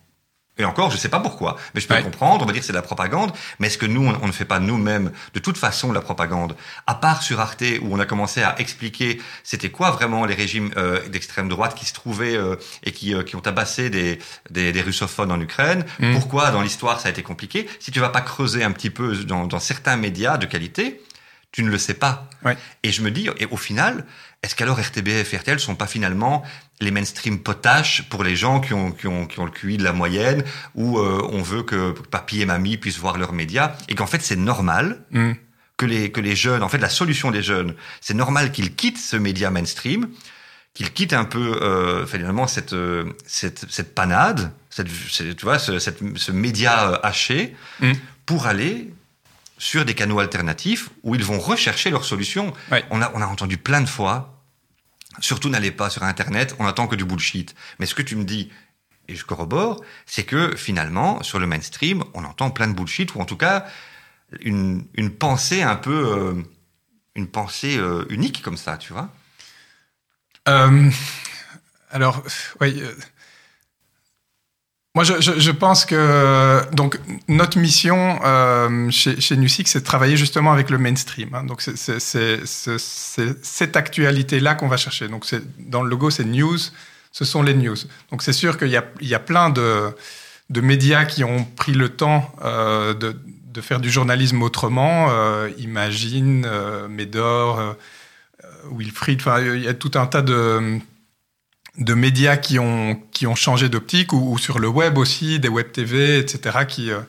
Et encore, je ne sais pas pourquoi, mais je peux ouais. comprendre, on va dire c'est de la propagande, mais est-ce que nous, on, on ne fait pas nous-mêmes de toute façon de la propagande? À part sur Arte, où on a commencé à expliquer c'était quoi vraiment les régimes euh, d'extrême droite qui se trouvaient euh, et qui, euh, qui ont tabassé des, des, des russophones en Ukraine, mmh. pourquoi dans l'histoire ça a été compliqué? Si tu vas pas creuser un petit peu dans, dans certains médias de qualité, tu ne le sais pas. Ouais. Et je me dis, et au final, est-ce qu'alors RTBF et RTL sont pas finalement les mainstream potaches pour les gens qui ont, qui ont, qui ont le QI de la moyenne, où euh, on veut que papy et mamie puissent voir leurs médias, et qu'en fait c'est normal mm. que, les, que les jeunes, en fait la solution des jeunes, c'est normal qu'ils quittent ce média mainstream, qu'ils quittent un peu euh, finalement cette, euh, cette, cette panade, cette, tu vois, ce, cette, ce média haché, mm. pour aller sur des canaux alternatifs où ils vont rechercher leurs solutions. Ouais. On, a, on a entendu plein de fois, surtout n'allez pas sur Internet, on attend que du bullshit. Mais ce que tu me dis, et je corrobore, c'est que finalement, sur le mainstream, on entend plein de bullshit, ou en tout cas, une, une pensée un peu... euh, une pensée euh, unique comme ça, tu vois Euh, alors, oui. Moi, je, pense que donc notre mission euh, chez, chez Nusix, c'est de travailler justement avec le mainstream. hein. donc, c'est cette actualité-là qu'on va chercher. Donc, dans le logo, c'est news. Ce sont les news. Donc, c'est sûr qu'il y a, plein de, médias qui ont pris le temps euh, de, faire du journalisme autrement. Euh, Imagine, euh, Médor, Wilfried. Enfin, il y a tout un tas de de médias qui ont, qui ont changé d'optique ou, ou sur le web aussi, des web TV, etc., qui, euh,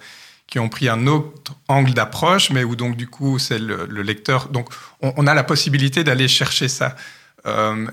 qui ont pris un autre angle d'approche, mais où donc du coup c'est le, le lecteur. Donc on, on a la possibilité d'aller chercher ça. Euh,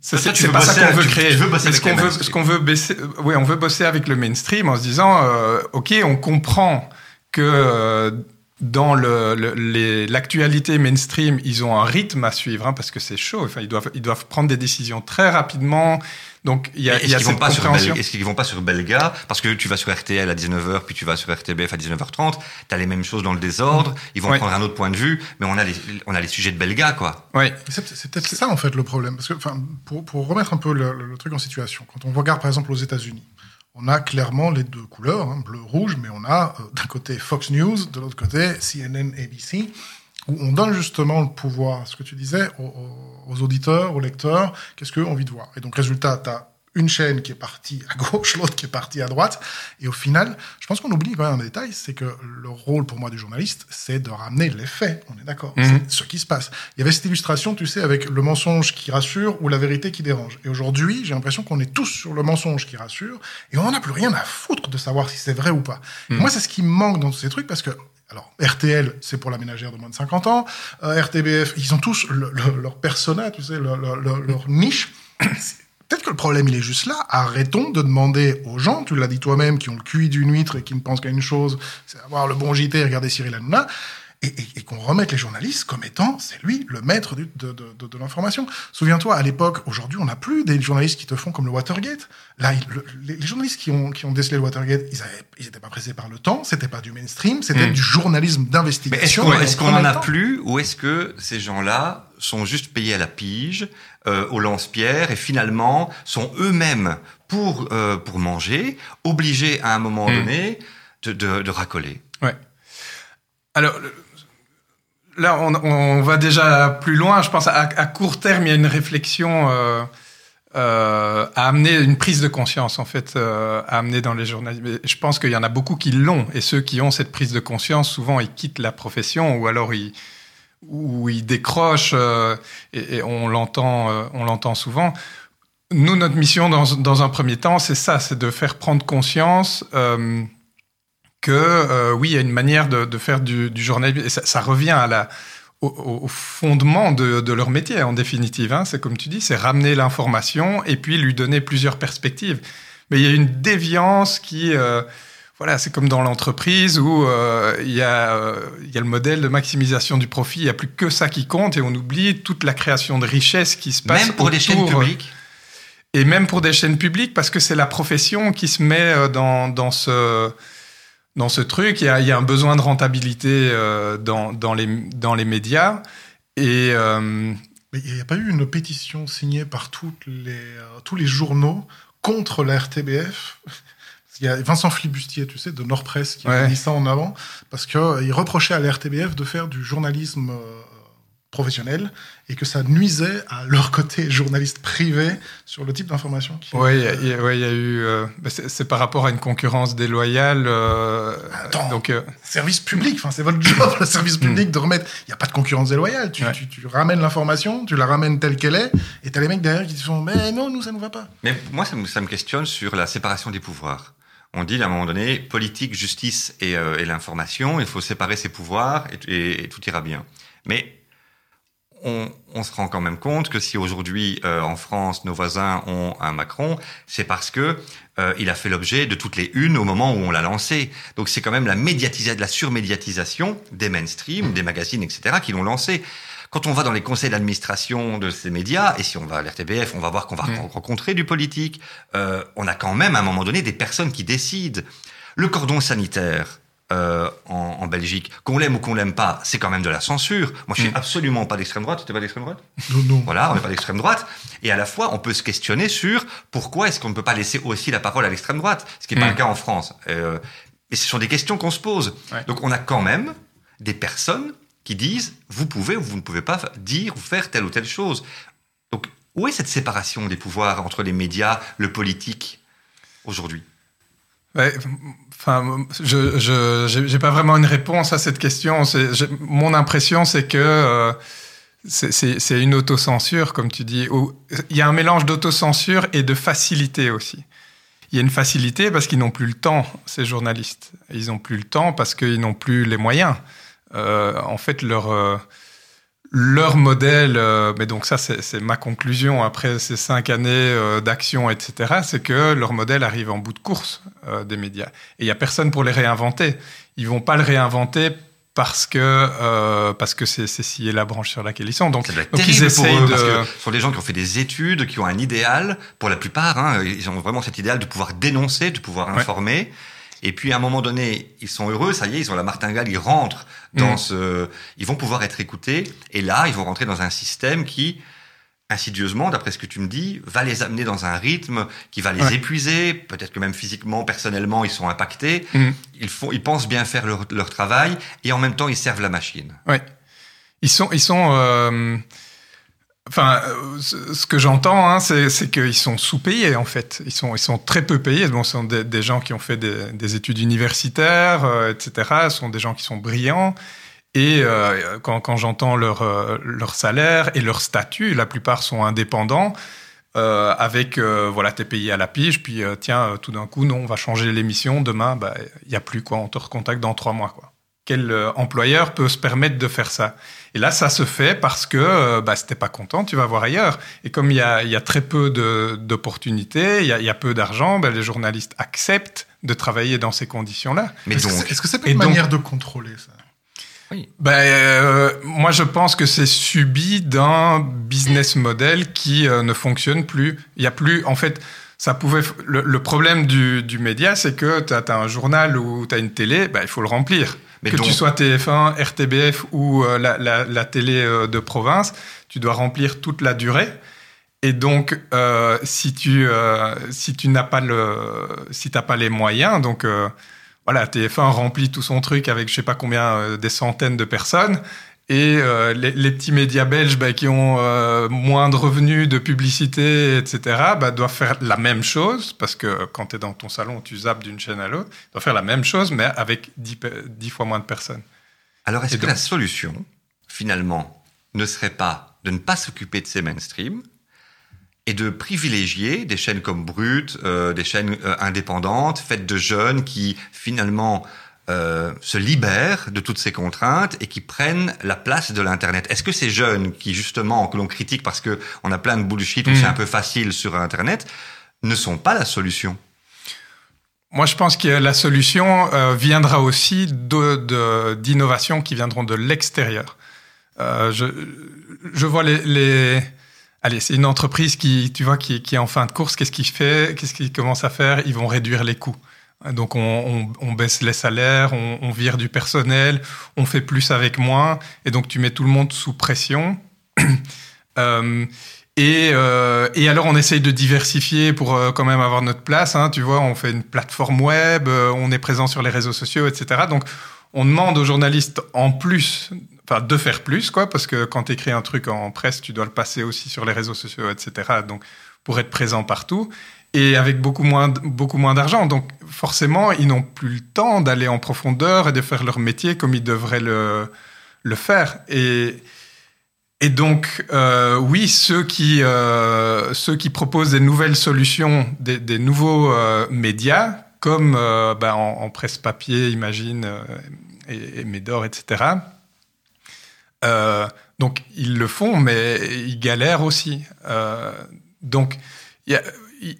ça, Toi, c'est pas ça qu'on veut tu- créer. tu veux bosser Mais ce qu'on veut, ce qu'on veut baisser, euh, oui, on veut bosser avec le mainstream en se disant, euh, ok, on comprend que dans le- le- les- l'actualité mainstream, ils ont un rythme à suivre hein, parce que c'est chaud. Enfin, ils doivent, ils doivent prendre des décisions très rapidement. Donc il y a, y Est-ce a cette pas sur compréhension. Est-ce qu'ils vont pas sur Belga? Parce que tu vas sur RTL à 19h puis tu vas sur RTBF à 19h30, tu as les mêmes choses dans le désordre, ils vont Ouais. prendre un autre point de vue, mais on a les on a les sujets de Belga quoi. Oui, C'est peut-être ça en fait le problème. Parce que, enfin, pour, pour remettre un peu le, le- le truc en situation, quand on regarde par exemple aux États-Unis, on a clairement les deux couleurs, hein, bleu, rouge, mais on a euh, d'un côté Fox News, de l'autre côté CNN, ABC, où on donne justement le pouvoir, ce que tu disais, aux, aux- auditeurs, aux lecteurs, qu'est-ce qu'eux ont envie de voir. Et donc résultat, tu as une chaîne qui est partie à gauche, l'autre qui est partie à droite. Et au final, je pense qu'on oublie quand même un détail, c'est que le rôle pour moi du journaliste, c'est de ramener les faits. On est d'accord. Mhm. C'est ce qui se passe. Il y avait cette illustration, tu sais, avec le mensonge qui rassure ou la vérité qui dérange. Et aujourd'hui, j'ai l'impression qu'on est tous sur le mensonge qui rassure et on n'en a plus rien à foutre de savoir si c'est vrai ou pas. Et moi, c'est ce qui me manque dans tous ces trucs parce que alors, RTL, c'est pour la ménagère de moins de 50 ans. Euh, RTBF, ils ont tous le- le- leur persona, tu sais, leur niche. Peut-être que le problème, il est juste là. Arrêtons de demander aux gens, tu l'as dit toi-même, qui ont le QI d'une huître et qui ne pensent qu'à une chose, c'est avoir le bon JT et regarder Cyril Hanouna, et, et- et qu'on remette les journalistes comme étant, c'est lui, le maître du- de, de- de- de l'information. Souviens-toi, à l'époque, aujourd'hui, on n'a plus des journalistes qui te font comme le Watergate. Là, le- les, les journalistes qui ont, qui ont décelé le Watergate, ils n'étaient pas pressés par le temps, c'était pas du mainstream, c'était Mm. du journalisme est-ce d'investigation. qu'on est-ce qu'on prenait en a plus ou est-ce que ces gens-là sont juste payés à la pige, euh, au lance-pierre et finalement sont eux-mêmes pour euh, pour manger, obligés à un moment Mm. donné de, de, de racoler. Alors le- là, on, on va déjà plus loin. Je pense à, à court terme, il y a une réflexion euh, euh, à amener, une prise de conscience en fait, euh, à amener dans les journalistes. Je pense qu'il y en a beaucoup qui l'ont, et ceux qui ont cette prise de conscience, souvent ils quittent la profession ou alors ils ou ils décrochent. euh, et, et on l'entend, euh, on l'entend souvent. Nous, notre mission dans, dans un premier temps, c'est ça, c'est de faire prendre conscience. euh, que euh, oui, il y a une manière de, de faire du, du journalisme, et ça, ça revient à la, au, au fondement de, de leur métier, en définitive. Hein. C'est comme tu dis, c'est ramener l'information et puis lui donner plusieurs perspectives. Mais il y a une déviance qui, euh, voilà, c'est comme dans l'entreprise où euh, il, y a, euh, il y a le modèle de maximisation du profit, il n'y a plus que ça qui compte et on oublie toute la création de richesse qui se passe Même pour des chaînes autour, publiques. et même pour des chaînes publiques, parce que c'est la profession qui se met euh, dans, dans, ce, dans ce truc. Il y a, il y a un besoin de rentabilité euh, dans, dans, les, dans les médias. Et euh, Mais il n'y a pas eu une pétition signée par toutes les, euh, tous les journaux contre la RTBF Il y a Vincent Flibustier, tu sais, de Nord-Presse, qui a mis ça en avant, parce qu'il reprochait à la RTBF de faire du journalisme euh, professionnel et que ça nuisait à leur côté journaliste privé sur le type d'information qui ouais, il y a- il y, a- ouais, il y a eu. euh, bah, c'est c'est par rapport à une concurrence déloyale. euh, Attends. donc, euh, service public, enfin c'est votre job, le service public, de remettre. Il n'y a pas de concurrence déloyale. Tu, Ouais. tu, tu ramènes l'information, tu la ramènes telle qu'elle est, et t'as les mecs derrière qui te font Mais non, nous, ça nous va pas. Mais moi, ça me, ça me questionne sur la séparation des pouvoirs. On dit à un moment donné, politique, justice et, euh, et l'information, il faut séparer ces pouvoirs et, et- tout ira bien. Mais on, on, se rend quand même compte que si aujourd'hui euh, en France nos voisins ont un Macron, c'est parce que euh, il a fait l'objet de toutes les unes au moment où on l'a lancé. Donc c'est quand même la médiatisation, la surmédiatisation des mainstream, des magazines, etc. qui l'ont lancé. Quand on va dans les conseils d'administration de ces médias, et si on va à l'RTBF, on va voir qu'on va mmh. rencontrer du politique. Euh, on a quand même à un moment donné des personnes qui décident. Le cordon sanitaire, euh, en, en, Belgique, qu'on l'aime ou qu'on l'aime pas, c'est quand même de la censure. Moi, je suis absolument pas d'extrême droite. Tu pas d'extrême droite? Non, non. Voilà, on n'est pas d'extrême droite. Et à la fois, on peut se questionner sur pourquoi est-ce qu'on ne peut pas laisser aussi la parole à l'extrême droite, ce qui n'est pas le cas en France. Euh, et ce sont des questions qu'on se pose. Donc, on a quand même des personnes qui disent vous pouvez ou vous ne pouvez pas dire ou faire telle ou telle chose. Donc, où est cette séparation des pouvoirs entre les médias, le politique aujourd'hui? Enfin, je j'ai pas vraiment une réponse à cette question. Mon impression, c'est que euh, c'est une autocensure, comme tu dis. Il y a un mélange d'autocensure et de facilité aussi. Il y a une facilité parce qu'ils n'ont plus le temps, ces journalistes. Ils n'ont plus le temps parce qu'ils n'ont plus les moyens. Euh, en fait, leur euh, leur modèle, euh, mais donc ça c'est ma conclusion après ces cinq années euh, d'action, etc., c'est que leur modèle arrive en bout de course euh, des médias. Et il n'y a personne pour les réinventer. Ils vont pas le réinventer parce que parce que c'est scier la branche sur laquelle ils sont. Donc, donc ils essayent de... parce que ce sont des gens qui ont fait des études, qui ont un idéal. Pour la plupart, hein, ils ont vraiment cet idéal de pouvoir dénoncer, de pouvoir informer. Et puis à un moment donné, ils sont heureux, ça y est, ils ont la martingale, ils rentrent dans mm. ce, ils vont pouvoir être écoutés. Et là, ils vont rentrer dans un système qui, insidieusement, d'après ce que tu me dis, va les amener dans un rythme qui va les épuiser. Peut-être que même physiquement, personnellement, ils sont impactés. Mm. Ils font, ils pensent bien faire leur, leur, travail et en même temps, ils servent la machine. Ouais. Ils sont, ils sont. Euh Enfin, euh, ce que j'entends, hein, c'est qu'ils sont sous-payés en fait. Ils sont, ils sont très peu payés. Bon, ce sont des, gens qui ont fait des, études universitaires, euh, etc. Ce sont des gens qui sont brillants. Et euh, quand, quand j'entends leur, leur salaire et leur statut, la plupart sont indépendants. avec voilà, t'es payé à la pige, puis tiens, tout d'un coup, non, on va changer l'émission. Demain, bah, il n'y a plus quoi, on te recontacte dans trois mois quoi. Quel employeur peut se permettre de faire ça et là, ça se fait parce que euh, bah, si t'es pas content, tu vas voir ailleurs. Et comme il y a, y a, très peu d'opportunités, il y, y a, peu d'argent, bah, les journalistes acceptent de travailler dans ces conditions-là. Mais est-ce que c'est -ce pas une manière de contrôler ça? Oui. Ben, euh, moi, je pense que c'est subi d'un business model qui euh, ne fonctionne plus. Il y a plus, en fait, ça pouvait. Le, le problème du, du média, c'est que tu as, as, un journal ou tu as une télé, ben, il faut le remplir que tu sois TF1, RTBF ou euh, la, la, la, télé euh, de province, tu dois remplir toute la durée. Et donc, euh, si tu si tu n'as pas le si t'as pas les moyens, donc voilà, TF1 remplit tout son truc avec je sais pas combien des centaines de personnes. Et euh, les, les, petits médias belges bah, qui ont euh, moins de revenus de publicité, etc., bah, doivent faire la même chose, parce que quand tu es dans ton salon, tu zappes d'une chaîne à l'autre, doivent faire la même chose, mais avec dix, fois moins de personnes. Alors, est-ce que la solution, finalement, ne serait pas de ne pas s'occuper de ces mainstream et de privilégier des chaînes comme Brut, euh, des chaînes indépendantes, faites de jeunes qui, finalement, euh, se libèrent de toutes ces contraintes et qui prennent la place de l'internet. Est-ce que ces jeunes qui justement que l'on critique parce que on a plein de bullshit ou c'est mm. un peu facile sur internet ne sont pas la solution? Moi, je pense que la solution euh, viendra aussi d'innovations de, qui viendront de l'extérieur. Euh, je, je vois les, les... Allez, c'est une entreprise qui, tu vois, qui, qui est en fin de course. Qu'est-ce qu'il fait Qu'est-ce qu'il commence à faire? Ils vont réduire les coûts. Donc on, baisse les salaires, on, vire du personnel, on fait plus avec moins, et donc tu mets tout le monde sous pression. Euh, euh, et, alors on essaye de diversifier pour euh, quand même avoir notre place. Hein, tu vois, on fait une plateforme web, on est présent sur les réseaux sociaux, etc. Donc on demande aux journalistes en plus, enfin de faire plus, quoi, parce que quand tu écris un truc en presse, tu dois le passer aussi sur les réseaux sociaux, etc. Donc pour être présent partout et avec beaucoup moins, beaucoup moins d'argent. Donc forcément, ils n'ont plus le temps d'aller en profondeur et de faire leur métier comme ils devraient le, le faire. Et, et donc, euh, oui, ceux qui, euh, ceux qui proposent des nouvelles solutions, des, nouveaux euh, médias, comme ben, en, en, presse papier, imagine, et, et Médor, etc., donc ils le font, mais ils galèrent aussi. Donc il y a,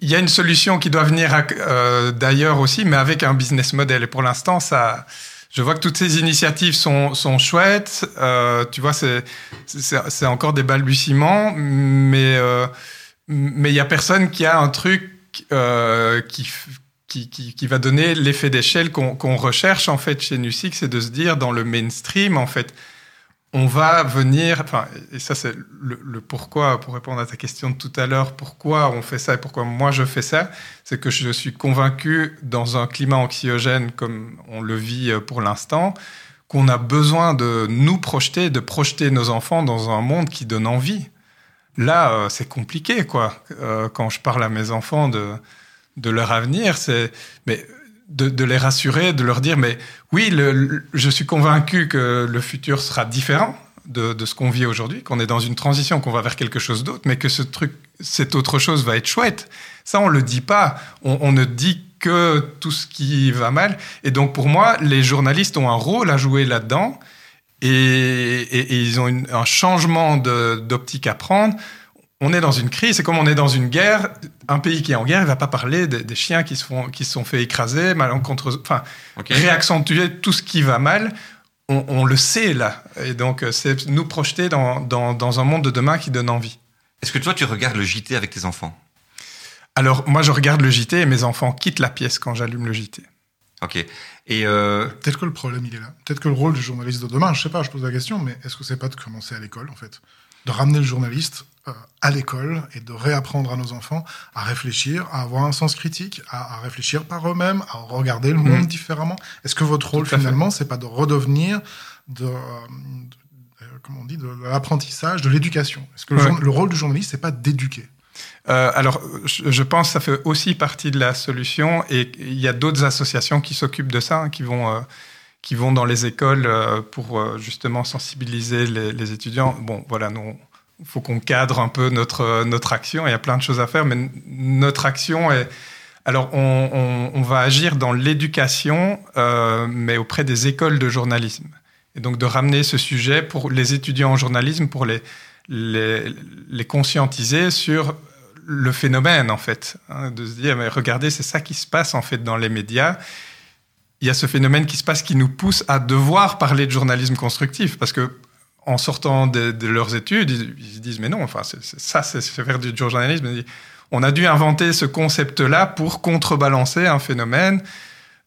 y a, une solution qui doit venir euh, d'ailleurs aussi, mais avec un business model. Et pour l'instant, ça, je vois que toutes ces initiatives sont, sont chouettes. Euh, tu vois, c'est encore des balbutiements, mais euh, mais il y a personne qui a un truc qui, qui, qui, va donner l'effet d'échelle qu'on recherche en fait chez Nusix, c'est de se dire dans le mainstream en fait on va venir, enfin, et ça c'est le, pourquoi, pour répondre à ta question de tout à l'heure, pourquoi on fait ça et pourquoi moi je fais ça, c'est que je suis convaincu dans un climat anxiogène comme on le vit euh, pour l'instant, qu'on a besoin de nous projeter, de projeter nos enfants dans un monde qui donne envie. Là, euh, c'est compliqué, quoi. Euh, quand je parle à mes enfants de, de leur avenir, c'est, mais de, les rassurer, de leur dire, mais oui, je suis convaincu que le futur sera différent de, ce qu'on vit aujourd'hui, qu'on est dans une transition, qu'on va vers quelque chose d'autre, mais que ce truc, cette autre chose va être chouette. Ça, on le dit pas. On, ne dit que tout ce qui va mal. Et donc, pour moi, les journalistes ont un rôle à jouer là-dedans. Et, ils ont un changement d'optique à prendre on est dans une crise, c'est comme on est dans une guerre. Un pays qui est en guerre, il va pas parler des, chiens qui se, font, qui se sont fait écraser, malencontreux, enfin, réaccentuer tout ce qui va mal. On, le sait là. Et donc, euh, c'est nous projeter dans, dans, un monde de demain qui donne envie. Est-ce que toi, tu regardes le JT avec tes enfants? Alors, moi, je regarde le JT et mes enfants quittent la pièce quand j'allume le JT. Ok. Et euh... Peut-être que le problème, il est là. Peut-être que le rôle du journaliste de demain, je sais pas, je pose la question, mais est-ce que c'est pas de commencer à l'école, en fait? De ramener le journaliste à l'école et de réapprendre à nos enfants à réfléchir, à avoir un sens critique, à, réfléchir par eux-mêmes, à regarder le monde mmh. différemment. Est-ce que votre rôle finalement, c'est pas de redevenir de, euh, comment on dit, de l'apprentissage, de l'éducation? Est-ce que le, rôle du journaliste, c'est pas d'éduquer? Euh, alors, je pense que ça fait aussi partie de la solution et il y a d'autres associations qui s'occupent de ça, hein, qui vont qui vont dans les écoles pour justement sensibiliser les, les étudiants. Bon, voilà, nous, faut qu'on cadre un peu notre, notre action. Il y a plein de choses à faire, mais notre action est... Alors, on, va agir dans l'éducation, euh, mais auprès des écoles de journalisme. Et donc, de ramener ce sujet pour les étudiants en journalisme, pour les, les, les conscientiser sur le phénomène, en fait. Hein, de se dire, mais regardez, c'est ça qui se passe, en fait, dans les médias. Il y a ce phénomène qui se passe qui nous pousse à devoir parler de journalisme constructif, parce que en sortant de, leurs études, ils, se disent mais non, enfin ça c'est faire du journalisme. On a dû inventer ce concept-là pour contrebalancer un phénomène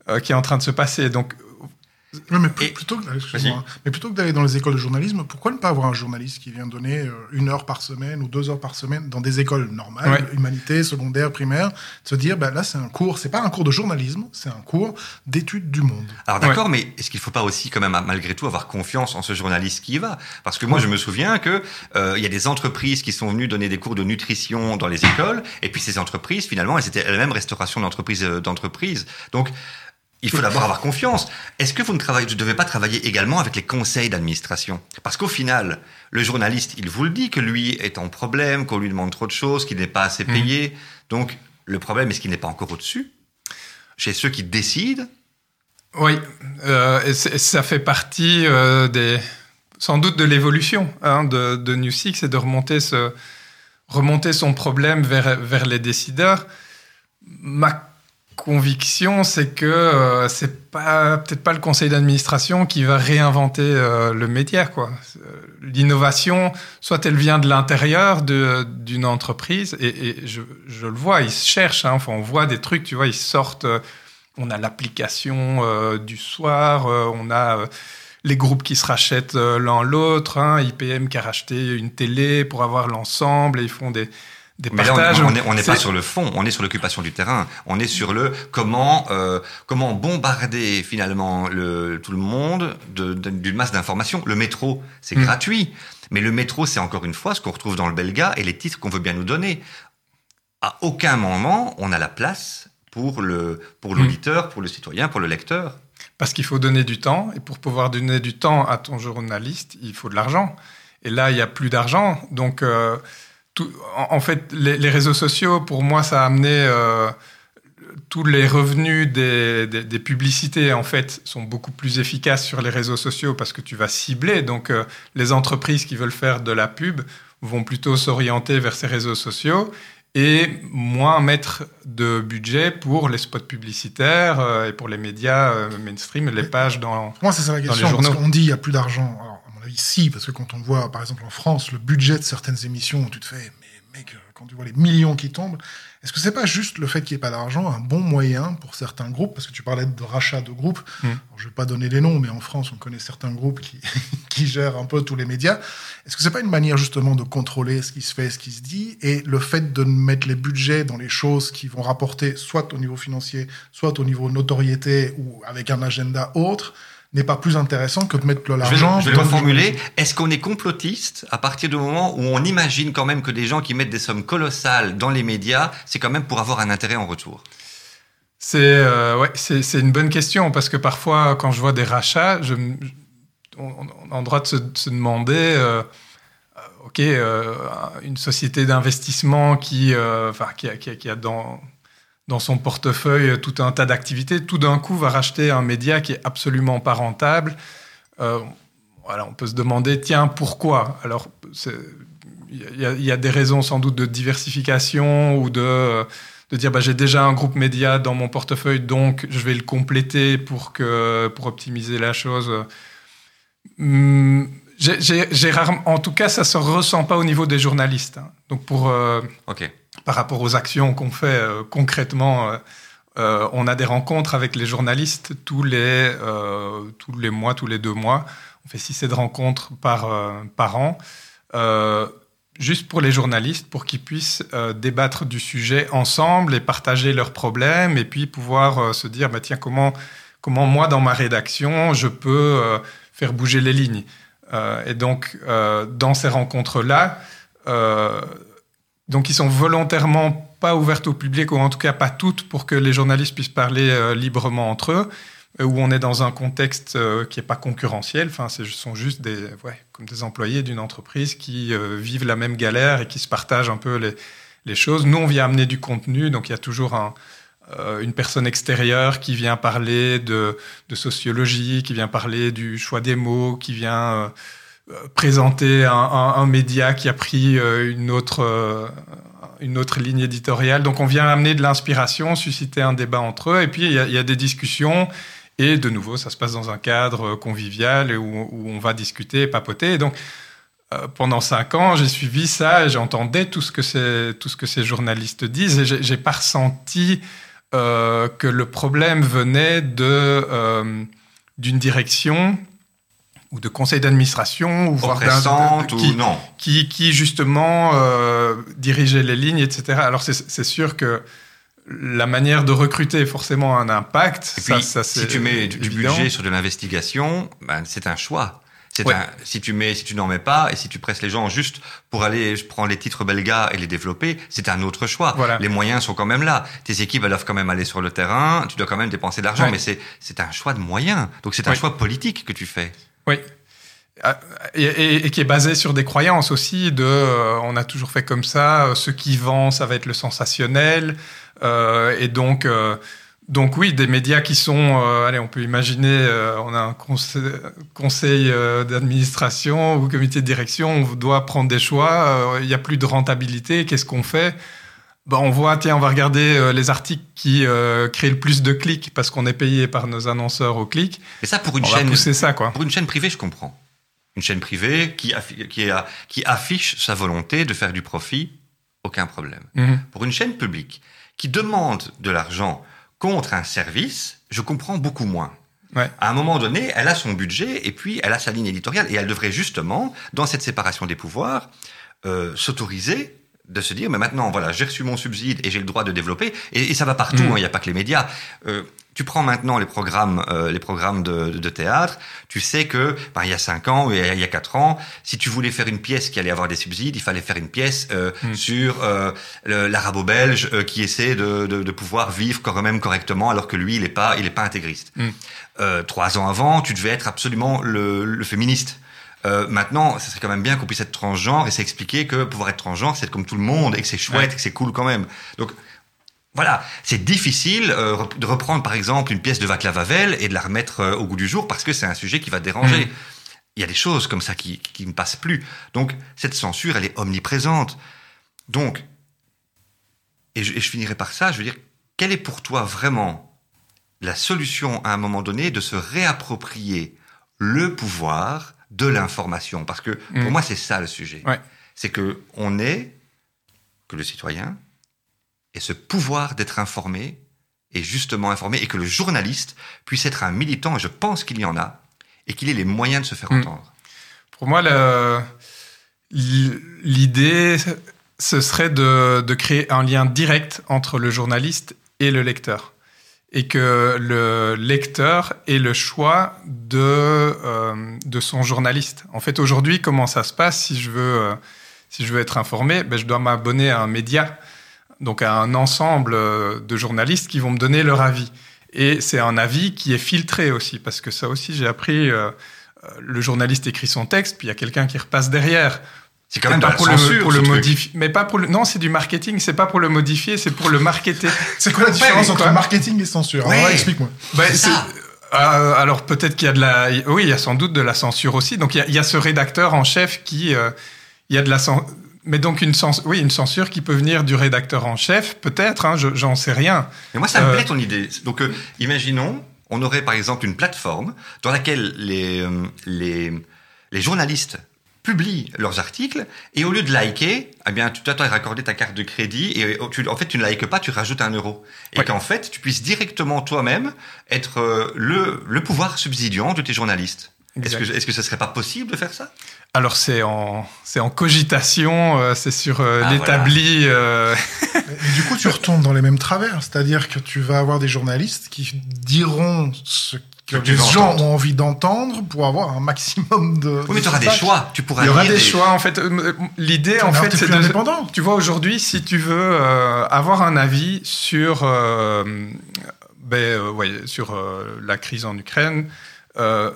euh, qui est en train de se passer. Donc mais, plutôt, mais plutôt que d'aller dans les écoles de journalisme, pourquoi ne pas avoir un journaliste qui vient donner euh, une heure par semaine ou deux heures par semaine dans des écoles normales, humanité, secondaire, primaire, se dire, ben là, c'est un cours, c'est pas un cours de journalisme, c'est un cours d'étude du monde. Alors d'accord, mais est-ce qu'il faut pas aussi, quand même, malgré tout, avoir confiance en ce journaliste qui y va? Parce que moi, je me souviens que euh, il y a des entreprises qui sont venues donner des cours de nutrition dans les écoles, et puis ces entreprises, finalement, elles étaient elles-mêmes restauration d'entreprise euh, d'entreprise. Donc il faut d'abord avoir confiance. Est-ce que vous ne travaillez, devez pas travailler également avec les conseils d'administration? Parce qu'au final, le journaliste, il vous le dit que lui est en problème, qu'on lui demande trop de choses, qu'il n'est pas assez payé. Mmh. Donc, le problème, est-ce qu'il n'est pas encore au-dessus? Chez ceux qui décident? Oui, euh, ça fait partie euh, des, sans doute de l'évolution hein, de, de New Six et de remonter, ce, remonter son problème vers, vers les décideurs. Ma conviction, c'est que euh, c'est pas peut-être pas le conseil d'administration qui va réinventer euh, le média. Quoi. L'innovation, soit elle vient de l'intérieur d'une entreprise, et, je, je, le vois, ils cherchent. Hein, enfin, on voit des trucs, tu vois, ils sortent. Euh, on a l'application du soir, on a les groupes qui se rachètent l'un l'autre. Hein, IPM qui a racheté une télé pour avoir l'ensemble, et ils font des mais Là, on n'est pas sur le fond, on est sur l'occupation du terrain. On est sur le comment euh, comment bombarder finalement le, tout le monde d'une masse d'informations. Le métro, c'est hmm. gratuit, mais le métro, c'est encore une fois ce qu'on retrouve dans le Belga et les titres qu'on veut bien nous donner. À aucun moment, on a la place pour le pour hmm. l'auditeur, pour le citoyen, pour le lecteur. Parce qu'il faut donner du temps, et pour pouvoir donner du temps à ton journaliste, il faut de l'argent. Et là, il n'y a plus d'argent, donc. Euh, en, fait, les, réseaux sociaux, pour moi, ça a amené euh, tous les revenus des, des, publicités, en fait, sont beaucoup plus efficaces sur les réseaux sociaux parce que tu vas cibler. Donc, euh, les entreprises qui veulent faire de la pub vont plutôt s'orienter vers ces réseaux sociaux et moins mettre de budget pour les spots publicitaires euh, et pour les médias mainstream, les pages dans, Moi, c'est ça la question. Parce qu'on dit il n'y a plus d'argent. Alors, si, parce que quand on voit, par exemple, en France, le budget de certaines émissions, tu te fais, mais mec, quand tu vois les millions qui tombent, est-ce que c'est pas juste le fait qu'il n'y ait pas d'argent un bon moyen pour certains groupes? Parce que tu parlais de rachat de groupes. Mm. je ne vais pas donner les noms, mais en France, on connaît certains groupes qui, qui gèrent un peu tous les médias. Est-ce que c'est pas une manière justement de contrôler ce qui se fait, ce qui se dit, et le fait de mettre les budgets dans les choses qui vont rapporter soit au niveau financier, soit au niveau notoriété ou avec un agenda autre n'est pas plus intéressant que de mettre l'argent. Je vais, le reformuler. Est-ce qu'on est complotiste à partir du moment où on imagine quand même que des gens qui mettent des sommes colossales dans les médias, c'est quand même pour avoir un intérêt en retour? C'est euh, ouais, c'est une bonne question parce que parfois, quand je vois des rachats, je, on, a le droit de se, demander. Euh, ok, euh, une société d'investissement qui, enfin, qui, qui, qui a dans dans son portefeuille tout un tas d'activités, tout d'un coup va racheter un média qui est absolument pas rentable. Euh, voilà, on peut se demander, tiens, pourquoi? Alors, il y, a des raisons sans doute de diversification ou de, dire, bah, j'ai déjà un groupe média dans mon portefeuille, donc je vais le compléter pour, que, pour optimiser la chose. Hum, j'ai rarement, en tout cas, ça se ressent pas au niveau des journalistes. Hein. Donc pour, euh, par rapport aux actions qu'on fait euh, concrètement. Euh, euh, on a des rencontres avec les journalistes tous les, tous les mois, tous les deux mois. On fait six, sept rencontres par, par an, juste pour les journalistes, pour qu'ils puissent débattre du sujet ensemble et partager leurs problèmes, et puis pouvoir se dire, bah, tiens, comment, comment moi, dans ma rédaction, je peux faire bouger les lignes. et donc, dans ces rencontres-là, donc, ils sont volontairement pas ouvertes au public, ou en tout cas pas toutes, pour que les journalistes puissent parler euh, librement entre eux, euh, où on est dans un contexte euh, qui n'est pas concurrentiel. Enfin, ce sont juste des, ouais, comme des employés d'une entreprise qui vivent la même galère et qui se partagent un peu les, choses. Nous, on vient amener du contenu, donc il y a toujours un, une personne extérieure qui vient parler de, sociologie, qui vient parler du choix des mots, qui vient présenter un, média qui a pris euh, une autre, euh, une autre ligne éditoriale. Donc on vient amener de l'inspiration, susciter un débat entre eux, et puis il y, a des discussions. Et de nouveau, ça se passe dans un cadre convivial où, où on va discuter et papoter. Et donc, euh, pendant cinq ans, j'ai suivi ça et j'entendais tout ce que ces, tout ce que ces journalistes disent et j'ai pas ressenti euh, que le problème venait de d'une direction ou de conseil d'administration, ou voire d'un qui, non. qui, qui justement euh, dirigeait les lignes, etc. Alors c'est sûr que la manière de recruter est forcément un impact. Et puis, ça, si tu mets du, budget sur de l'investigation, ben, c'est un choix. Ouais. Un, si tu mets, si tu n'en mets pas, et si tu presses les gens juste pour aller, je prends les titres belgas et les développer, c'est un autre choix. Voilà. Les moyens sont quand même là. Tes équipes, elles doivent quand même aller sur le terrain. Tu dois quand même dépenser de l'argent, ouais. mais c'est, c'est un choix de moyens. Donc c'est un choix politique que tu fais. Oui. Ah, et, qui est basé sur des croyances aussi de euh, on a toujours fait comme ça, euh, ce qui vend, ça va être le sensationnel. Euh, et donc, euh, donc oui, des médias qui sont, euh, allez, on peut imaginer, on a un conseil, conseil d'administration ou comité de direction, on doit prendre des choix, il n'y a plus de rentabilité, qu'est-ce qu'on fait? Ben, on voit, tiens, on va regarder les articles qui créent le plus de clics parce qu'on est payé par nos annonceurs au clic. Et ça, pour une on chaîne, va ça, quoi. Pour une chaîne privée, je comprends une chaîne privée qui, qui, a, qui, affiche sa volonté de faire du profit, aucun problème. Mmh. Pour une chaîne publique qui demande de l'argent contre un service, je comprends beaucoup moins. Ouais. À un moment donné, elle a son budget et puis elle a sa ligne éditoriale et elle devrait justement, dans cette séparation des pouvoirs, euh, s'autoriser de se dire, mais maintenant, voilà, j'ai reçu mon subside et j'ai le droit de développer, et, et ça va partout, il mmh. n'y a pas que les médias. Euh, tu prends maintenant les programmes, euh, les programmes de, de, théâtre, tu sais que ben, il y a cinq ans ou il y a quatre ans, si tu voulais faire une pièce qui allait avoir des subsides, il fallait faire une pièce euh, mmh. sur euh, l'arabo-belge euh, qui essaie de, de, de, pouvoir vivre quand même correctement, alors que lui, il est pas, il est pas intégriste. Mmh. trois ans avant, tu devais être absolument le, le féministe. Euh, maintenant, ça serait quand même bien qu'on puisse être transgenre et s'expliquer que pouvoir être transgenre, c'est comme tout le monde et que c'est chouette, ouais. et que c'est cool quand même. Donc, Voilà, c'est difficile euh, de reprendre par exemple une pièce de Václav Havel et de la remettre euh, au goût du jour parce que c'est un sujet qui va déranger. Mm. Il y a des choses comme ça qui, qui ne passent plus. Donc cette censure, elle est omniprésente. Donc, et je, et je finirai par ça, je veux dire, quelle est pour toi vraiment la solution à un moment donné de se réapproprier le pouvoir de l'information Parce que pour Mm. moi, c'est ça le sujet. Ouais. C'est que on est, que le citoyen, et ce pouvoir d'être informé, et justement informé, et que le journaliste puisse être un militant, et je pense qu'il y en a, et qu'il ait les moyens de se faire Mm. entendre. Pour moi, l'idée, ce serait de, de créer un lien direct entre le journaliste et le lecteur. Et que le lecteur ait le choix de, euh, de son journaliste. En fait, aujourd'hui, comment ça se passe si je veux, euh, si je veux être informé? Ben, Je dois m'abonner à un média, donc à un ensemble euh, de journalistes qui vont me donner leur avis. Et c'est un avis qui est filtré aussi, parce que ça aussi, j'ai appris... euh, le journaliste écrit son texte, puis il y a quelqu'un qui repasse derrière. C'est quand même pas pour le, censure, pour le modifier. Mais pas pour le. Non, c'est du marketing. C'est pas pour le modifier, c'est pour le marketer. C'est quoi la différence entre marketing et censure? Ouais. Explique-moi. Ben, ça. euh, alors peut-être qu'il y a de la. Oui, il y a sans doute de la censure aussi. Donc il y a, il y a ce rédacteur en chef qui. euh, il y a de la cen- Mais donc une, cens- oui, une censure qui peut venir du rédacteur en chef, peut-être. Hein, je- J'en sais rien. Mais moi, ça me Euh, plaît ton idée. Donc, euh, imaginons, on aurait par exemple une plateforme dans laquelle les, euh, les, les journalistes publient leurs articles et au lieu de liker, eh bien, tu t'attends à raccorder ta carte de crédit et euh, tu, en fait, tu ne likes pas, tu rajoutes un euro. Et Ouais. qu'en fait, tu puisses directement toi-même être euh, le, le pouvoir subsidiant de tes journalistes. Est-ce que, est-ce que ce serait pas possible de faire ça? Alors c'est en, c'est en cogitation, euh, c'est sur euh, Ah, l'établi. euh, Et du coup, tu retombes dans les mêmes travers. C'est-à-dire que tu vas avoir des journalistes qui diront ce que les gens entendre. ont envie d'entendre pour avoir un maximum de. Oui, mais tu auras des choix. Tu pourras Il y aura lire des des- choix en fait. Euh, L'idée en fait c'est indépendant. Tu vois aujourd'hui, si tu veux euh, avoir un avis sur euh, ben, euh, ouais, sur euh, la crise en Ukraine. euh,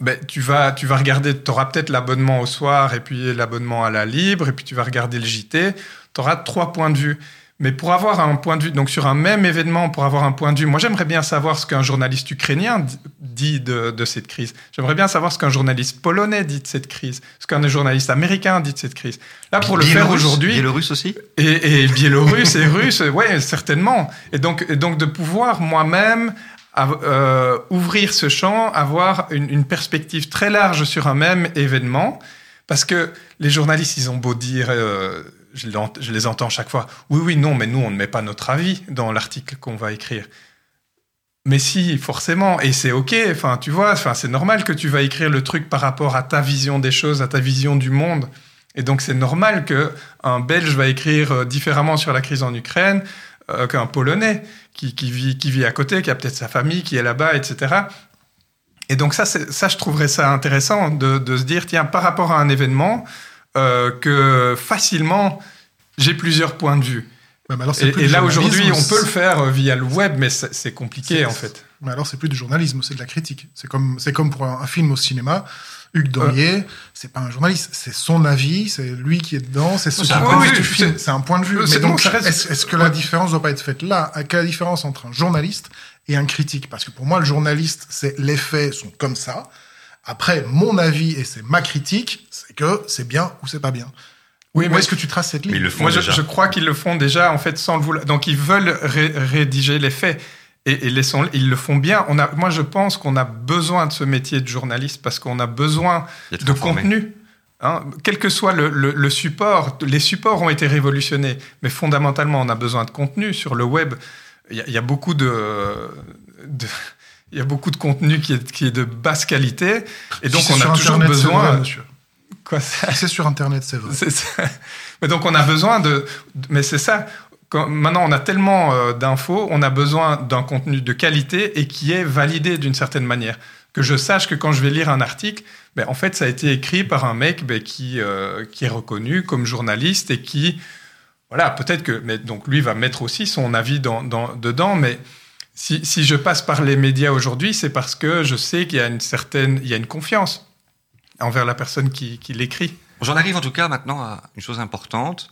ben, tu vas tu vas regarder, tu auras peut-être l'abonnement au soir et puis l'abonnement à la libre et puis tu vas regarder le JT. Tu auras trois points de vue. Mais pour avoir un point de vue, donc sur un même événement, pour avoir un point de vue, moi j'aimerais bien savoir ce qu'un journaliste ukrainien di- dit de, de cette crise. J'aimerais bien savoir ce qu'un journaliste polonais dit de cette crise, ce qu'un journaliste américain dit de cette crise. Là, pour le faire aujourd'hui, Biélorusse aussi et, et biélorusse et russe, ouais, certainement. Et donc, et donc de pouvoir moi-même euh, ouvrir ce champ, avoir une, une perspective très large sur un même événement, parce que les journalistes, ils ont beau dire, euh, je, les entends chaque fois, oui, oui, non, mais nous, on ne met pas notre avis dans l'article qu'on va écrire. Mais si, forcément, et c'est ok. Enfin, tu vois, enfin, c'est normal que tu vas écrire le truc par rapport à ta vision des choses, à ta vision du monde. Et donc, c'est normal que un Belge va écrire euh, différemment sur la crise en Ukraine euh, qu'un Polonais qui, vit qui vit à côté, qui a peut-être sa famille qui est là-bas, etc. Et donc ça, ça, je trouverais ça intéressant de, de se dire, tiens, par rapport à un événement, euh, que facilement, j'ai plusieurs points de vue. Alors, Et, là, aujourd'hui, on peut le faire euh, via le web, mais c'est compliqué, en fait. Mais alors, c'est plus du journalisme, c'est de la critique. C'est comme, c'est comme pour un, un film au cinéma. Hugues Damier, c'est pas un journaliste, c'est son avis, c'est lui qui est dedans, c'est un point de vue, c'est- un point de vue. Euh, Mais donc, est-ce que la différence doit pas être faite là? Quelle est la différence entre un journaliste et un critique? Parce que pour moi, le journaliste, c'est les faits sont comme ça. Après, mon avis et c'est ma critique, c'est que c'est bien ou c'est pas bien. Oui, Où mais est-ce que tu traces cette ils ligne le font Moi, je, déjà. je crois qu'ils le font déjà, en fait, sans le vouloir. Donc, ils veulent ré- rédiger les faits. Et, et laissons ils le font bien. On a, moi, je pense qu'on a besoin de ce métier de journaliste parce qu'on a besoin de informé. contenu. Hein, quel que soit le, le- le support, les supports ont été révolutionnés, mais fondamentalement, on a besoin de contenu. Sur le web, il y, a- il y a beaucoup de, de- il y a beaucoup de contenu qui est, qui est de basse qualité, et donc Si on a toujours Internet, c'est vrai, besoin. monsieur. Quoi, c'est sur Internet, c'est vrai. c'est ça. Mais donc on a besoin de. de- Mais c'est ça. Quand- maintenant, on a tellement euh, d'infos, on a besoin d'un contenu de qualité et qui est validé d'une certaine manière. Que je sache que quand je vais lire un article, ben, en fait, ça a été écrit par un mec ben, qui, euh, qui est reconnu comme journaliste et qui. Voilà, peut-être que. Mais donc lui va mettre aussi son avis dans, dans- dedans, mais. Si, si je passe par les médias aujourd'hui, c'est parce que je sais qu'il y a une certaine, il y a une confiance envers la personne qui, qui l'écrit. J'en arrive en tout cas maintenant à une chose importante.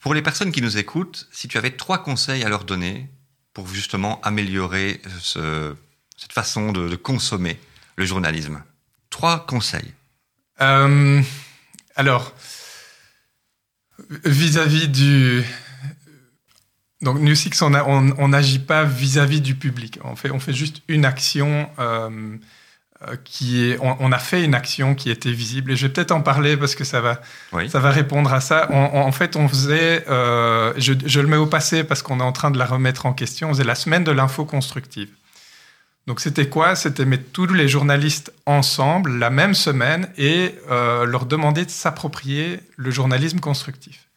Pour les personnes qui nous écoutent, si tu avais trois conseils à leur donner pour justement améliorer ce, cette façon de, de, consommer le journalisme, trois conseils. Euh, alors, vis-à-vis du... Donc, New Six, on n'agit pas vis-à-vis du public. On fait, on fait juste une action euh, qui est... On, on, a fait une action qui était visible. Et je vais peut-être en parler parce que ça va, oui. ça va répondre à ça. On, en fait, on faisait... Euh, je, je, le mets au passé parce qu'on est en train de la remettre en question. On faisait la semaine de l'info constructive. Donc c'était quoi? C'était mettre tous les journalistes ensemble la même semaine et euh, leur demander de s'approprier le journalisme constructif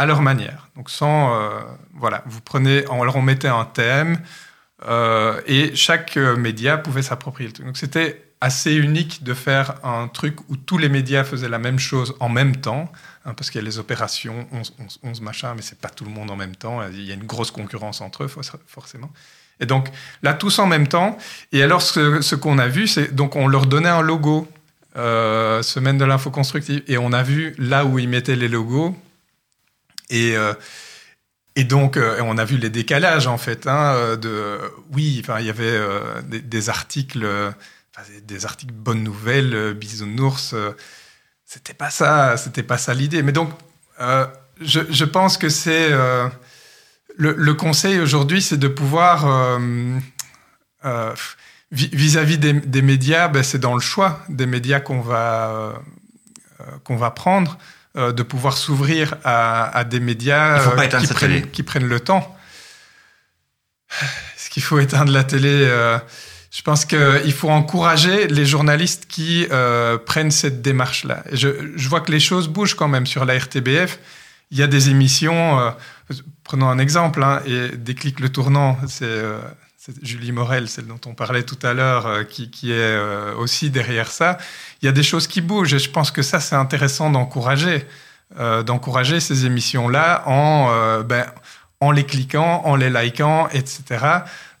à leur manière. Donc sans euh, voilà, vous prenez, on leur mettait un thème euh, et chaque média pouvait s'approprier le truc. Donc c'était assez unique de faire un truc où tous les médias faisaient la même chose en même temps, hein, parce qu'il y a les opérations 11, 11, 11 machin, mais c'est pas tout le monde en même temps. Il y a une grosse concurrence entre eux forcément. Et donc là, tous en même temps. Et alors, ce, qu'on a vu, c'est donc on leur donnait un logo, euh, semaine de l'info constructive, et on a vu là où ils mettaient les logos. Et, euh, et donc, euh, on a vu les décalages en fait. Hein, de, oui, il y avait euh, des, articles, des articles bonnes nouvelles, bisounours. c'était pas ça, c'était pas ça l'idée. Mais donc, je, pense que c'est le, conseil aujourd'hui, c'est de pouvoir, euh, euh, vis-à-vis des, médias, ben c'est dans le choix des médias qu'on va, euh, qu'on va prendre, euh, de pouvoir s'ouvrir à, à, des médias qui prennent, qui, prennent, le temps. Est-ce qu'il faut éteindre la télé je pense qu'il faut encourager les journalistes qui euh, prennent cette démarche-là. Je, je, vois que les choses bougent quand même sur la RTBF. Il y a des émissions, euh, prenons un exemple, hein, et Déclic le tournant, c'est euh, Julie Morel, celle dont on parlait tout à l'heure, euh, qui, est euh, aussi derrière ça. Il y a des choses qui bougent et je pense que ça, c'est intéressant d'encourager, euh, d'encourager ces émissions-là en, ben, en les cliquant, en les likant, etc.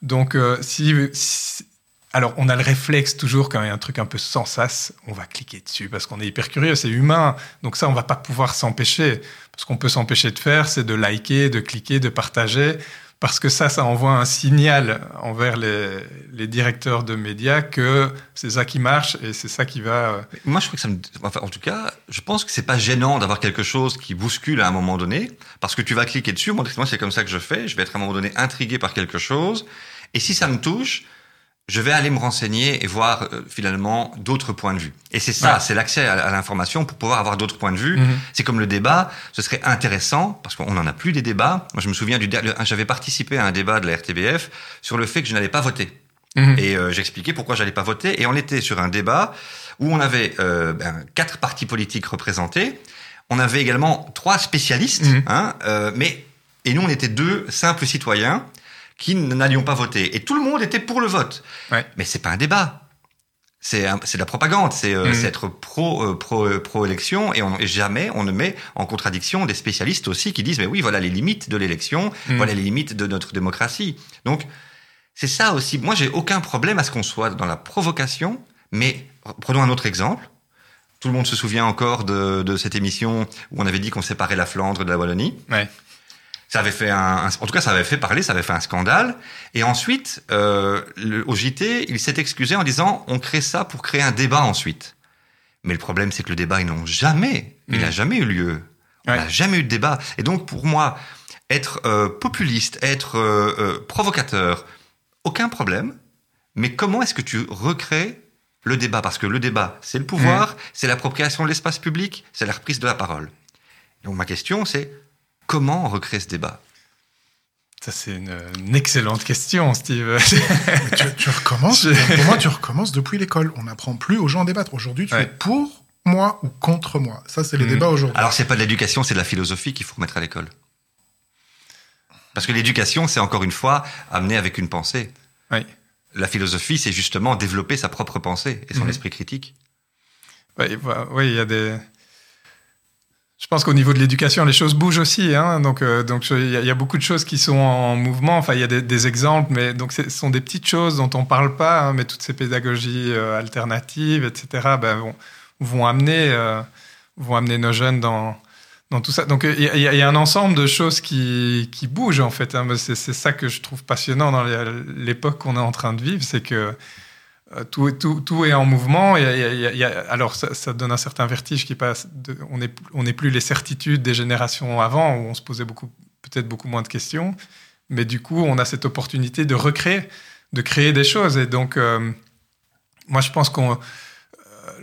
Donc, si, si alors, on a le réflexe toujours quand il y a un truc un peu sans sas, on va cliquer dessus parce qu'on est hyper curieux, c'est humain. Donc ça, on va pas pouvoir s'empêcher. Ce qu'on peut s'empêcher de faire, c'est de liker, de cliquer, de partager, parce que ça, ça envoie un signal envers les, directeurs de médias que c'est ça qui marche et c'est ça qui va. Moi, je trouve que ça me. Enfin, en tout cas, je pense que c'est pas gênant d'avoir quelque chose qui bouscule à un moment donné, parce que tu vas cliquer dessus. Moi, c'est comme ça que je fais. Je vais être à un moment donné intrigué par quelque chose, et si ça me touche je vais aller me renseigner et voir euh, finalement d'autres points de vue. Et c'est ça, ouais. c'est l'accès à, à l'information pour pouvoir avoir d'autres points de vue. Mm -hmm. C'est comme le débat, ce serait intéressant, parce qu'on n'en a plus des débats. Moi, je me souviens du j'avais participé à un débat de la RTBF sur le fait que je n'allais pas voter. Mm -hmm. Et euh, j'expliquais pourquoi j'allais pas voter. Et on était sur un débat où on avait euh, ben, quatre partis politiques représentés. On avait également trois spécialistes, mm -hmm. hein, mais et nous on était deux simples citoyens qui n'allions pas voter. Et tout le monde était pour le vote. Ouais. Mais c'est pas un débat. C'est de la propagande, c'est euh, mmh. être pro euh, pro euh, pro élection et, on, et, jamais on ne met en contradiction des spécialistes aussi qui disent mais oui voilà les limites de l'élection, mmh. voilà les limites de notre démocratie. Donc c'est ça aussi. Moi j'ai aucun problème à ce qu'on soit dans la provocation, mais prenons un autre exemple. Tout le monde se souvient encore de, de cette émission où on avait dit qu'on séparait la Flandre de la Wallonie. Ouais. Ça avait fait un, en tout cas, ça avait fait parler, ça avait fait un scandale. Et ensuite, euh, le, au JT, il s'est excusé en disant on crée ça pour créer un débat ensuite. Mais le problème, c'est que le débat, ils n'ont jamais, mmh. il n'a jamais eu lieu. On n'a jamais eu de débat. Et donc, pour moi, être euh, populiste, être euh, euh, provocateur, aucun problème. Mais comment est-ce que tu recrées le débat? Parce que le débat, c'est le pouvoir, mmh. c'est l'appropriation de l'espace public, c'est la reprise de la parole. Donc ma question, c'est Comment on recrée ce débat? Ça, c'est une, une, excellente question, Steve. tu, tu, recommences. Pour moi, tu recommences depuis l'école. On n'apprend plus aux gens à débattre. Aujourd'hui, tu ouais. es pour moi ou contre moi. Ça, c'est les mmh. débats aujourd'hui. Alors, c'est pas de l'éducation, c'est de la philosophie qu'il faut remettre à l'école. Parce que l'éducation, c'est encore une fois amener avec une pensée. Oui. La philosophie, c'est justement développer sa propre pensée et son mmh. esprit critique. Oui, oui, il y a des je pense qu'au niveau de l'éducation, les choses bougent aussi. Hein, donc, euh, donc il y, a beaucoup de choses qui sont en mouvement. Enfin, il y a des, exemples, mais donc ce sont des petites choses dont on parle pas. Hein, mais toutes ces pédagogies euh, alternatives, etc., ben, vont, amener euh, vont amener nos jeunes dans tout ça. Donc il y, a un ensemble de choses qui, qui bougent en fait. Hein. C'est ça que je trouve passionnant dans l'époque qu'on est en train de vivre, c'est que tout, tout, est en mouvement. Alors ça, donne un certain vertige qui passe. On n'est plus les certitudes des générations avant où on se posait peut-être beaucoup moins de questions, mais du coup on a cette opportunité de recréer, de créer des choses. Et donc euh, moi je pense qu'on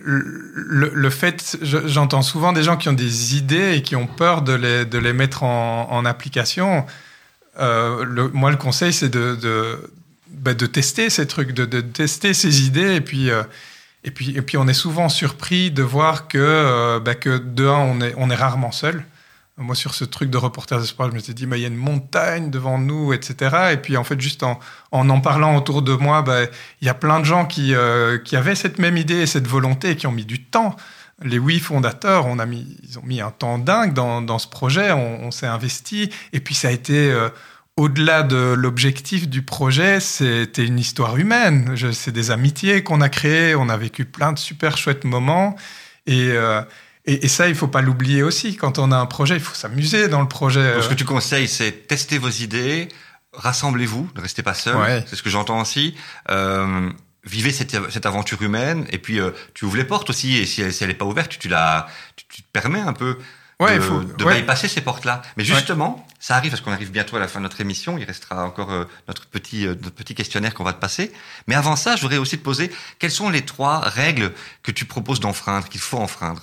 le, le, fait, j'entends souvent des gens qui ont des idées et qui ont peur de les, mettre en, application. Euh, moi, le conseil, c'est de, bah, de, tester ces trucs, de, de, tester ces idées. Et puis, euh, et, puis, et puis, on est souvent surpris de voir que, euh, bah, que de un, on est, on est rarement seul. Moi, sur ce truc de reporter d'espoir, je me suis dit, il y a une montagne devant nous, etc. Et puis, en fait, juste en en, en parlant autour de moi, bah, il y a plein de gens qui, euh, qui avaient cette même idée et cette volonté et qui ont mis du temps. Les huit fondateurs, on a mis, ils ont mis un temps dingue dans, dans ce projet, on, on s'est investi. Et puis, ça a été, euh, au-delà de l'objectif du projet, c'était une histoire humaine. C'est des amitiés qu'on a créées, on a vécu plein de super chouettes moments. Et. Euh, et, et, ça, il faut pas l'oublier aussi. Quand on a un projet, il faut s'amuser dans le projet. Donc, ce que tu conseilles, c'est tester vos idées, rassemblez-vous, ne restez pas seul. Ouais. C'est ce que j'entends aussi. Euh, vivez cette, cette, aventure humaine, et puis euh, tu ouvres les portes aussi. Et si, elle n'est pas ouverte, tu, tu la, tu, tu, te permets un peu ouais, de, faut, de ouais. bypasser ces portes-là. Mais justement, ça arrive parce qu'on arrive bientôt à la fin de notre émission. Il restera encore euh, notre petit euh, notre petit questionnaire qu'on va te passer. Mais avant ça, je voudrais aussi te poser quelles sont les trois règles que tu proposes d'enfreindre, qu'il faut enfreindre?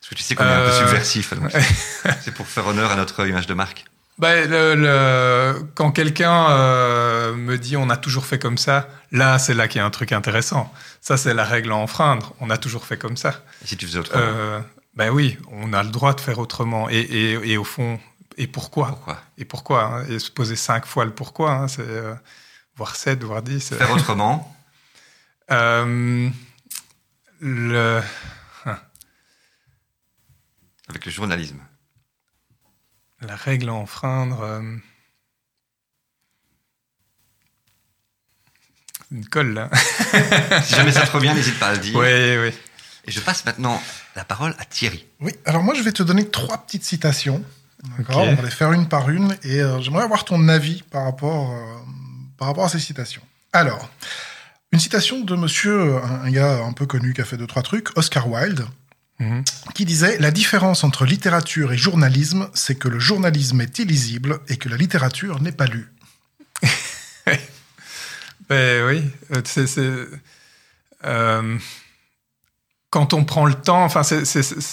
Parce que tu sais qu'on est un peu subversif. C'est pour faire honneur à notre image de marque. Ben, le, le, quand quelqu'un euh, me dit on a toujours fait comme ça, là c'est là qu'il y a un truc intéressant. Ça c'est la règle à enfreindre. On a toujours fait comme ça. Et si tu faisais autrement? Euh, Ben oui, on a le droit de faire autrement. Et, et, et au fond, et pourquoi, pourquoi? Et pourquoi hein? Et se poser cinq fois le pourquoi, hein, c'est euh, voire sept, voire dix. Faire autrement? Euh, le avec le journalisme La règle à enfreindre. Euh... Une colle, là. si jamais ça te revient, n'hésite pas à le dire. Oui, oui. Et je passe maintenant la parole à Thierry. Oui, alors moi, je vais te donner trois petites citations. D'accord okay. On va les faire une par une. Et euh, j'aimerais avoir ton avis par rapport, euh, par rapport à ces citations. Alors, une citation de monsieur, un, un gars un peu connu qui a fait deux, trois trucs, Oscar Wilde. Mmh. qui disait La différence entre littérature et journalisme, c'est que le journalisme est illisible et que la littérature n'est pas lue. ben oui, c'est. Euh, quand on prend le temps, enfin, c'est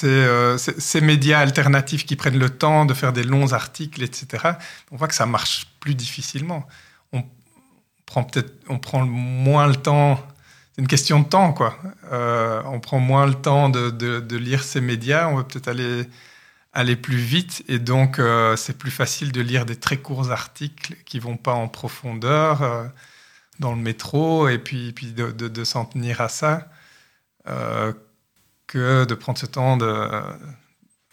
euh, ces médias alternatifs qui prennent le temps de faire des longs articles, etc., on voit que ça marche plus difficilement. On prend peut-être, on prend moins le temps c'est une question de temps, quoi. Euh, on prend moins le temps de, lire ces médias, on veut peut-être aller, aller plus vite, et donc euh, c'est plus facile de lire des très courts articles qui vont pas en profondeur dans le métro, et puis, de, s'en tenir à ça, que de prendre ce temps de,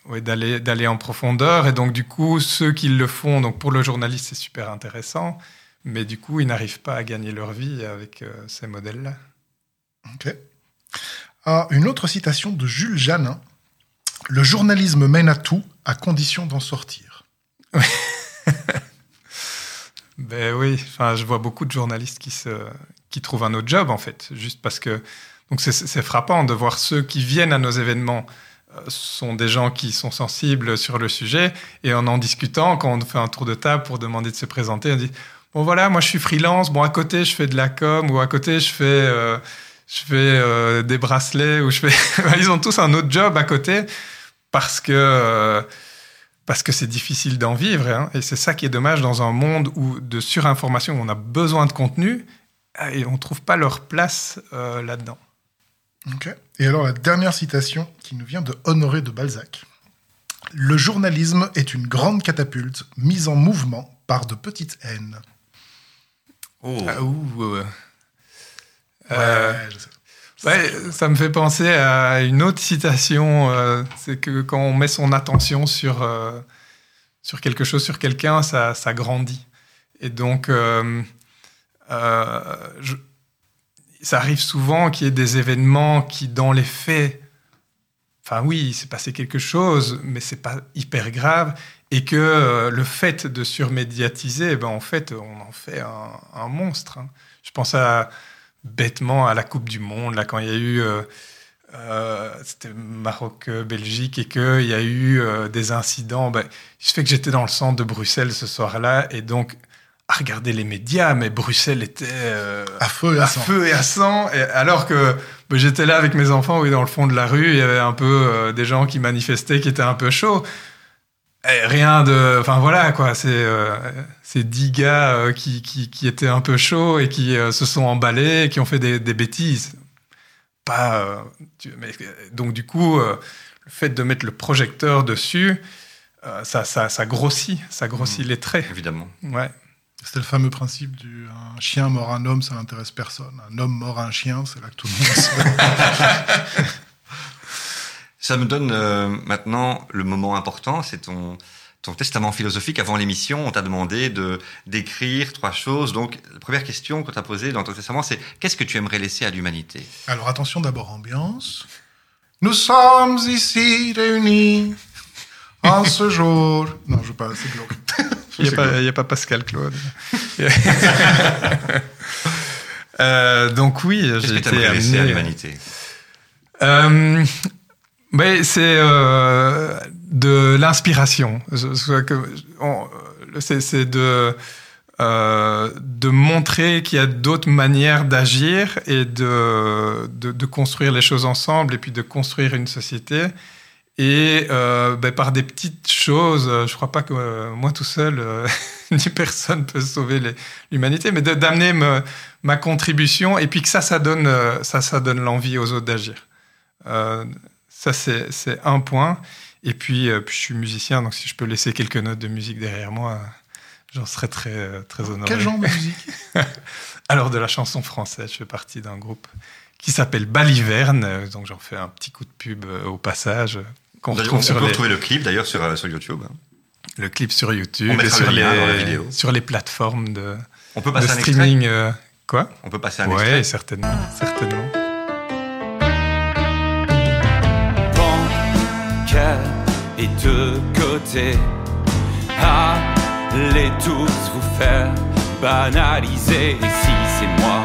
ouais, d'aller, d'aller en profondeur. Et donc du coup, ceux qui le font, donc pour le journaliste, c'est super intéressant, mais du coup, ils n'arrivent pas à gagner leur vie avec ces modèles-là. Ok. Ah, une autre citation de Jules Janin. Le journalisme mène à tout, à condition d'en sortir. ben oui, enfin, je vois beaucoup de journalistes qui, se, qui trouvent un autre job, en fait, juste parce que. Donc c'est frappant de voir ceux qui viennent à nos événements euh, sont des gens qui sont sensibles sur le sujet, et en en discutant, quand on fait un tour de table pour demander de se présenter, on dit Bon voilà, moi je suis freelance, bon à côté je fais de la com, ou à côté je fais. Euh, je fais euh, des bracelets ou je fais. Ils ont tous un autre job à côté parce que c'est difficile d'en vivre. Hein. Et c'est ça qui est dommage dans un monde où de surinformation, où on a besoin de contenu et on trouve pas leur place là-dedans. Et alors la dernière citation qui nous vient de Honoré de Balzac. Le journalisme est une grande catapulte mise en mouvement par de petites haines. Oh. Ah, ouh, euh, ouais, je sais. Ouais, ça me fait penser à une autre citation. Euh, c'est que quand on met son attention sur, euh, sur quelque chose, sur quelqu'un, ça, ça, grandit. Et donc, euh, je, ça arrive souvent qu'il y ait des événements qui, dans les faits, enfin oui, il s'est passé quelque chose, mais c'est pas hyper grave, et que euh, le fait de surmédiatiser, ben en fait, on en fait un, monstre. Hein. Je pense à bêtement à la Coupe du Monde, là quand il y a eu euh, euh, c'était Maroc-Belgique et qu'il y a eu des incidents. Ben, je fait que j'étais dans le centre de Bruxelles ce soir-là et donc à regarder les médias, mais Bruxelles était à feu et à, sang. Feu et à sang et alors que ben, j'étais là avec mes enfants, oui, dans le fond de la rue, il y avait un peu des gens qui manifestaient, qui étaient un peu chauds. Rien de. Enfin voilà, quoi. C'est euh, ces dix gars euh, qui, qui, qui, étaient un peu chauds et qui euh, se sont emballés et qui ont fait des, des bêtises. Pas. mais, donc, du coup, le fait de mettre le projecteur dessus, ça, ça, ça, grossit. Ça grossit mmh. les traits. Évidemment. Ouais. C'était le fameux principe du un chien mort un homme, ça n'intéresse personne. Un homme mort un chien, c'est là que tout le monde Ça me donne euh, maintenant le moment important, c'est ton, ton testament philosophique. Avant l'émission, on t'a demandé de d'écrire trois choses. Donc, la première question qu'on t'a posée dans ton testament, c'est qu'est-ce que tu aimerais laisser à l'humanité? Alors, attention d'abord, ambiance. Nous sommes ici réunis en ce jour. Non, je veux pas, c'est glauque. Il n'y a, pas Pascal Claude. euh, donc oui, j'ai été amené... à l'humanité euh, mais c'est euh, de l'inspiration. C'est de euh, de montrer qu'il y a d'autres manières d'agir et de, de, de, construire les choses ensemble et puis de construire une société. Et euh, ben, par des petites choses, je crois pas que euh, moi tout seul, euh, ni personne peut sauver l'humanité, mais d'amener ma contribution et puis que ça, ça donne, euh, ça, ça donne l'envie aux autres d'agir. Ça, c'est un point. Et puis, euh, puis, je suis musicien, donc si je peux laisser quelques notes de musique derrière moi, j'en serais très, euh, très honoré. Quel genre de musique? Alors, de la chanson française. Je fais partie d'un groupe qui s'appelle Baliverne, euh, donc j'en fais un petit coup de pub au passage. On peut retrouver le clip d'ailleurs sur, sur YouTube. Hein. Le clip sur YouTube et sur les, sur les plateformes de, on peut passer de streaming. quoi? On peut passer un ouais, extrait certainement, certainement. et de côté. Allez tous vous faire banaliser. Et si c'est moi,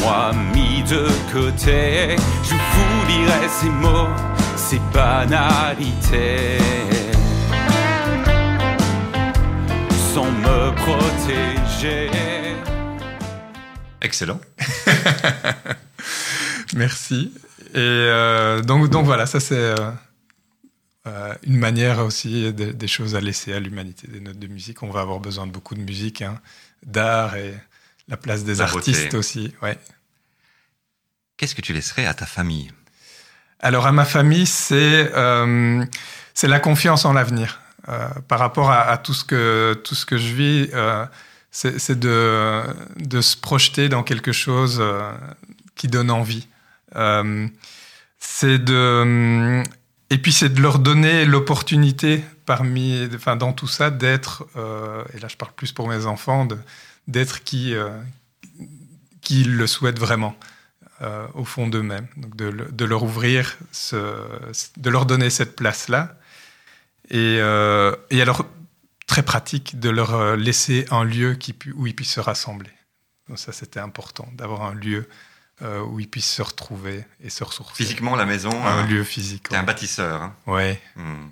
moi mis de côté, je vous lirai ces mots, ces banalités. Sans me protéger. Excellent. Merci. Et euh, donc, donc voilà, ça c'est. Euh, euh, une manière aussi des choses à laisser à l'humanité, des notes de musique. On va avoir besoin de beaucoup de musique, hein, d'art et la place des artistes aussi. Ouais. Qu'est-ce que tu laisserais à ta famille? Alors à ma famille, c'est euh, la confiance en l'avenir. Euh, par rapport à, tout ce que tout ce que je vis, c'est de de se projeter dans quelque chose qui donne envie. de et puis c'est de leur donner l'opportunité parmi, enfin dans tout ça, d'être, euh, et là je parle plus pour mes enfants, d'être qui, euh, qui le souhaitent vraiment euh, au fond d'eux-mêmes. Donc de, de, leur ouvrir, ce, de leur donner cette place-là. Et, et alors, très pratique, de leur laisser un lieu qui, où ils puissent se rassembler. Donc ça c'était important, d'avoir un lieu euh, où ils puissent se retrouver et se ressourcer. Physiquement, la maison. Un euh, lieu physique. T'es un bâtisseur. Hein. Ouais. Hmm.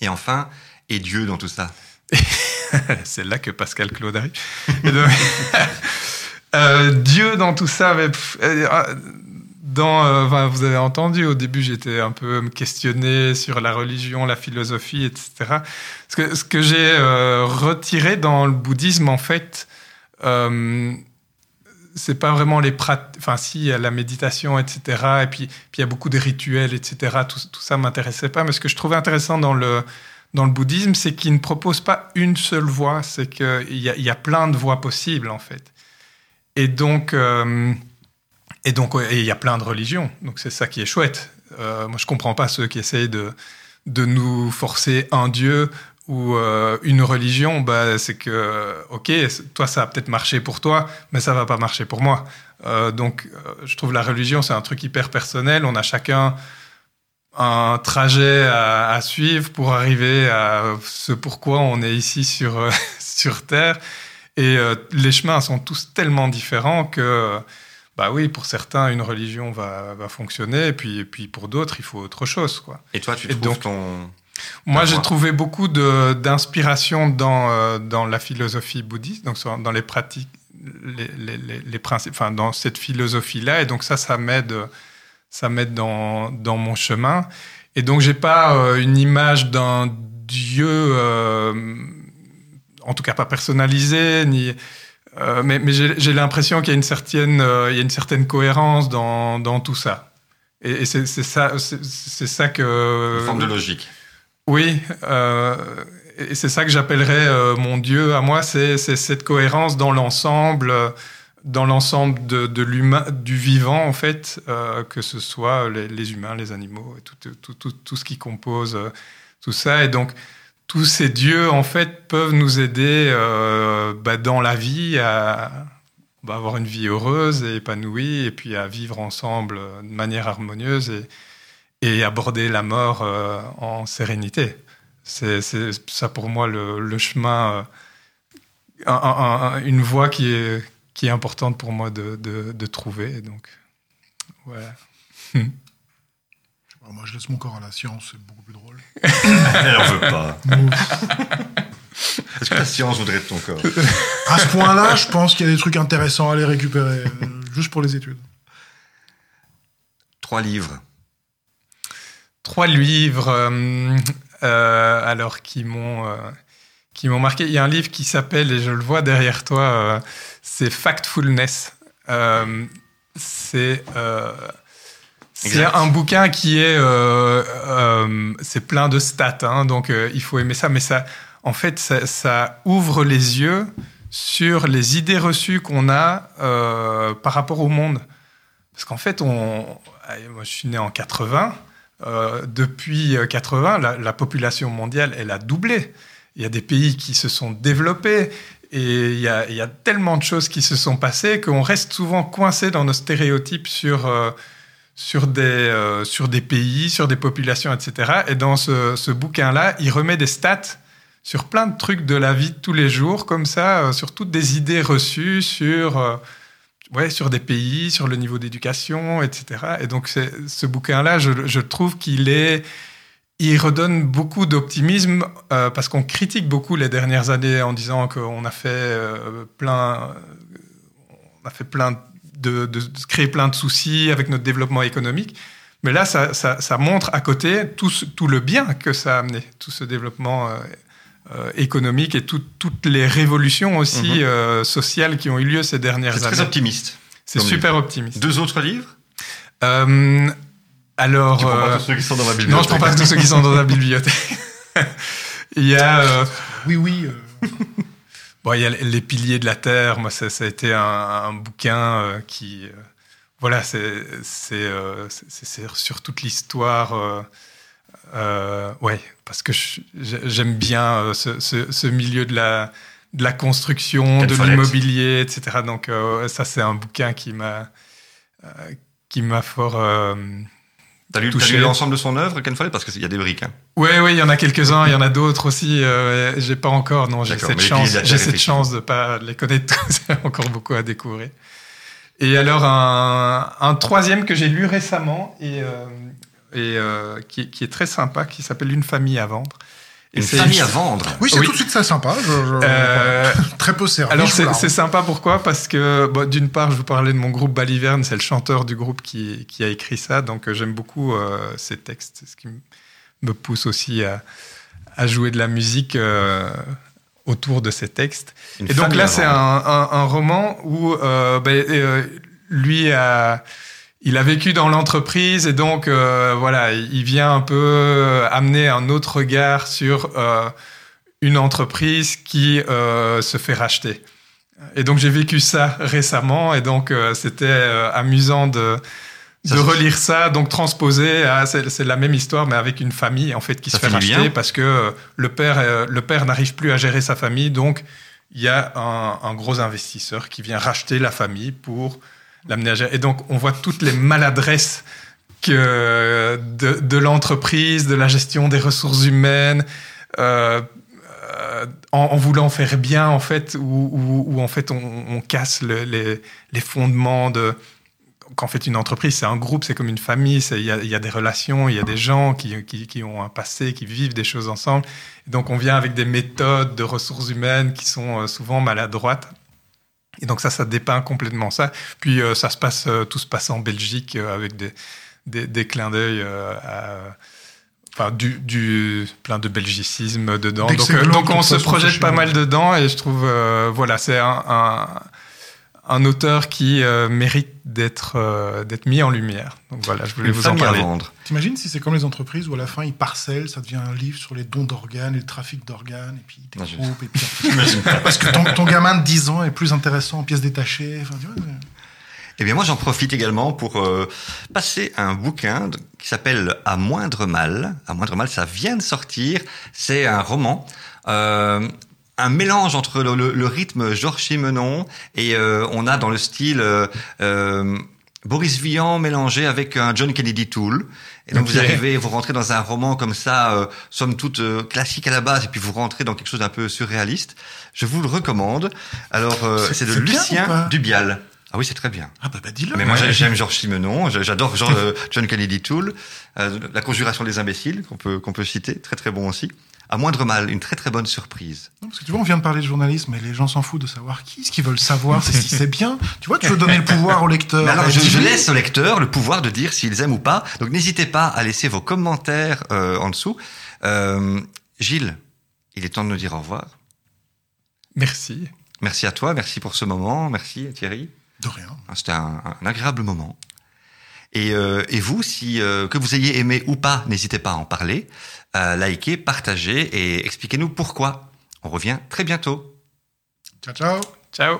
et enfin, et Dieu dans tout ça C'est là que Pascal Claude arrive. euh, Dieu dans tout ça, mais, euh, ah, dans, vous avez entendu, au début, j'étais un peu questionné sur la religion, la philosophie, etc. Ce que, ce que j'ai retiré dans le bouddhisme, en fait, c'est pas vraiment les pratiques. Enfin, si, il y a la méditation, etc. Et puis, puis il y a beaucoup de rituels, etc. Tout, tout ça m'intéressait pas. Mais ce que je trouvais intéressant dans le, dans le bouddhisme, c'est qu'il ne propose pas une seule voie. C'est qu'il y y a plein de voies possibles, en fait. Et donc, euh, et donc, et il y a plein de religions. Donc, c'est ça qui est chouette. Euh, moi, je comprends pas ceux qui essayent de, de nous forcer un dieu ou euh, une religion, bah, c'est que, ok, toi, ça a peut-être marché pour toi, mais ça va pas marcher pour moi. Donc, je trouve la religion, c'est un truc hyper personnel. On a chacun un trajet à, à, suivre pour arriver à ce pourquoi on est ici sur, sur Terre. Et euh, les chemins sont tous tellement différents que, bah oui, pour certains, une religion va, va fonctionner, et puis, et puis pour d'autres, il faut autre chose. Quoi. Et toi, tu Et trouves donc, ton... Moi, j'ai trouvé beaucoup d'inspiration dans, euh, dans la philosophie bouddhiste, donc dans les pratiques, les, les, les, les principes, enfin, dans cette philosophie-là. Et donc ça, ça m'aide, ça m'aide dans, dans mon chemin. Et donc, j'ai pas euh, une image d'un dieu, euh, en tout cas pas personnalisé, ni. euh, mais mais j'ai l'impression qu'il y a une certaine, euh, il y a une certaine cohérence dans, dans tout ça. Et, et c'est ça, c'est c'est ça que. Une forme de logique. Oui, euh, et c'est ça que j'appellerais mon Dieu à moi, c'est cette cohérence dans l'ensemble, dans l'ensemble de, de l'humain, du vivant en fait, que ce soit les, les humains, les animaux, tout, tout, tout, tout ce qui compose tout ça. Et donc tous ces dieux en fait peuvent nous aider euh, bah, dans la vie à bah, avoir une vie heureuse et épanouie, et puis à vivre ensemble de manière harmonieuse et aborder la mort euh, en sérénité. C'est ça pour moi le, chemin, euh, un- un- un- une voie qui est, importante pour moi de, de, trouver. Donc, Moi, je laisse mon corps à la science, c'est beaucoup plus drôle. Elle en veut pas. Est-ce que la science voudrait de ton corps à ce point-là, je pense qu'il y a des trucs intéressants à aller récupérer, euh, juste pour les études. Trois livres. Trois livres, euh, euh, alors qui m'ont euh, qui m'ont marqué. Il y a un livre qui s'appelle, et je le vois derrière toi, euh, c'est Factfulness. Euh, c'est euh, c'est un bouquin qui est euh, euh, c'est plein de stats, hein, donc euh, il faut aimer ça, mais ça, en fait, ça, ça ouvre les yeux sur les idées reçues qu'on a par rapport au monde. Parce qu'en fait, on, moi je suis né en 80. euh, depuis euh, 80, la, la population mondiale, elle a doublé. Il y a des pays qui se sont développés et il y a, il y a tellement de choses qui se sont passées qu'on reste souvent coincé dans nos stéréotypes sur, sur, des, euh, sur des pays, sur des populations, etc. Et dans ce, ce bouquin-là, il remet des stats sur plein de trucs de la vie de tous les jours, comme ça, euh, sur toutes des idées reçues, sur, euh, ouais, sur des pays, sur le niveau d'éducation, etc. Et donc, ce bouquin-là, je, trouve qu'il est. Il redonne beaucoup d'optimisme parce qu'on critique beaucoup les dernières années en disant qu'on a fait plein, on a fait plein de, créer plein de soucis avec notre développement économique. Mais là, ça, ça, ça montre à côté tout, ce- tout le bien que ça a amené, tout ce développement euh, euh, économique et tout- toutes les révolutions aussi Mhm. euh, sociales qui ont eu lieu ces C'est dernières très années. optimiste. C'est super optimiste. Deux autres livres? Euh, alors, Tu prends pas tous ceux qui sont dans ma bibliothèque. non, je prends pas tous ceux qui sont dans la bibliothèque. il y a, Oui, oui. bon, il y a les piliers de la terre. Moi, ça, ça a été un, un bouquin euh, qui, euh, voilà, c'est c'est euh, c'est- sur toute l'histoire. euh, euh, ouais, parce que j'aime bien ce, ce- ce milieu de la de la construction, de l'immobilier, etc. Donc euh, ça, c'est un bouquin qui m'a euh, qui m'a fort euh, T'as lu, lu l'ensemble de son œuvre, Ken Follett? Parce qu'il y a des briques. Hein. Oui, oui, il y en a quelques-uns, il y en a d'autres aussi. Euh, j'ai pas encore, non, j'ai cette chance, j'ai cette chance de pas les connaître tous. Encore beaucoup à découvrir. Et alors un, un troisième que j'ai lu récemment et, euh, et euh, qui, qui est très sympa, qui s'appelle Une famille à vendre. Une famille à vendre. Oui, c'est Oui. tout de suite ça sympa. Je, je- Euh, Très peu servi. Alors c'est rends. sympa pourquoi? Parce que bon, d'une part je vous parlais de mon groupe Baliverne, c'est le chanteur du groupe qui, qui a écrit ça, donc euh, j'aime beaucoup euh, ces textes, c'est ce qui me pousse aussi à, à jouer de la musique euh, autour de ces textes. Une Et donc là c'est un, un- un roman où euh, ben, euh, lui a il a vécu dans l'entreprise et donc euh, voilà, il vient un peu amener un autre regard sur euh, une entreprise qui euh, se fait racheter. Et donc j'ai vécu ça récemment et donc euh, c'était euh, amusant de de relire ça, donc transposer à c'est la même histoire mais avec une famille en fait qui Ça se fait racheter bien parce que euh, le père euh, le père n'arrive plus à gérer sa famille donc il y a un, un gros investisseur qui vient racheter la famille pour Et donc, on voit toutes les maladresses de, l'entreprise, de la gestion des ressources humaines, euh, euh, en, voulant faire bien en fait, ou en fait on, casse le, les, fondements de qu'en fait une entreprise c'est un groupe, c'est comme une famille, il y, a, des relations, il y a des gens qui, qui, ont un passé, qui vivent des choses ensemble. donc on vient avec des méthodes de ressources humaines qui sont euh, souvent maladroites. Et donc ça, ça dépeint complètement ça. Puis euh, ça se passe, euh, tout se passe en Belgique euh, avec des, des, des clins d'œil à enfin du, du, plein de belgicisme dedans. Donc, donc on se projette pas mal dedans et je trouve euh, voilà c'est un, un, un, auteur qui euh, mérite d'être euh, d'être mis en lumière. Donc voilà, je voulais Une vous en parler. T'imagines si c'est comme les entreprises où à la fin ils parcellent, ça devient un livre sur les dons d'organes et le trafic d'organes et puis des groupes et puis parce que ton, ton, gamin de 10 ans est plus intéressant en pièces détachées. Enfin, tu vois, eh bien, moi, j'en profite également pour euh, passer un bouquin qui s'appelle À moindre mal. À moindre mal, ça vient de sortir. C'est un roman. Euh, un mélange entre le, le, le rythme Georges Simenon et euh, on a dans le style euh, euh, Boris Vian mélangé avec un John Kennedy Tool. Et donc okay. vous arrivez, vous rentrez dans un roman comme ça, euh, somme toute euh, classique à la base, et puis vous rentrez dans quelque chose d'un peu surréaliste. Je vous le recommande. Alors euh, c'est de Lucien Dubial. Ah oui, c'est très bien. Ah bah, bah dis-le. Mais moi j'aime Georges Simenon, j'adore John Kennedy Toole, euh, La conjuration des imbéciles qu'on peut qu'on peut citer, très très bon aussi. À moindre mal, une très très bonne surprise. Non, parce que tu vois, on vient de parler de journalisme, mais les gens s'en foutent de savoir qui. Ce qu'ils veulent savoir, c'est si c'est bien. Tu vois, tu veux donner le pouvoir au lecteur. Mais alors, je, je, laisse au lecteur le pouvoir de dire s'ils aiment ou pas. Donc, n'hésitez pas à laisser vos commentaires euh, en dessous. Euh, Gilles, il est temps de nous dire au revoir. Merci. Merci à toi, merci pour ce moment, merci Thierry. De rien. C'était un, un, agréable moment. Et, euh, et vous, si euh, que vous ayez aimé ou pas, n'hésitez pas à en parler, à liker, partager et expliquez-nous pourquoi. On revient très bientôt. Ciao, ciao. Ciao.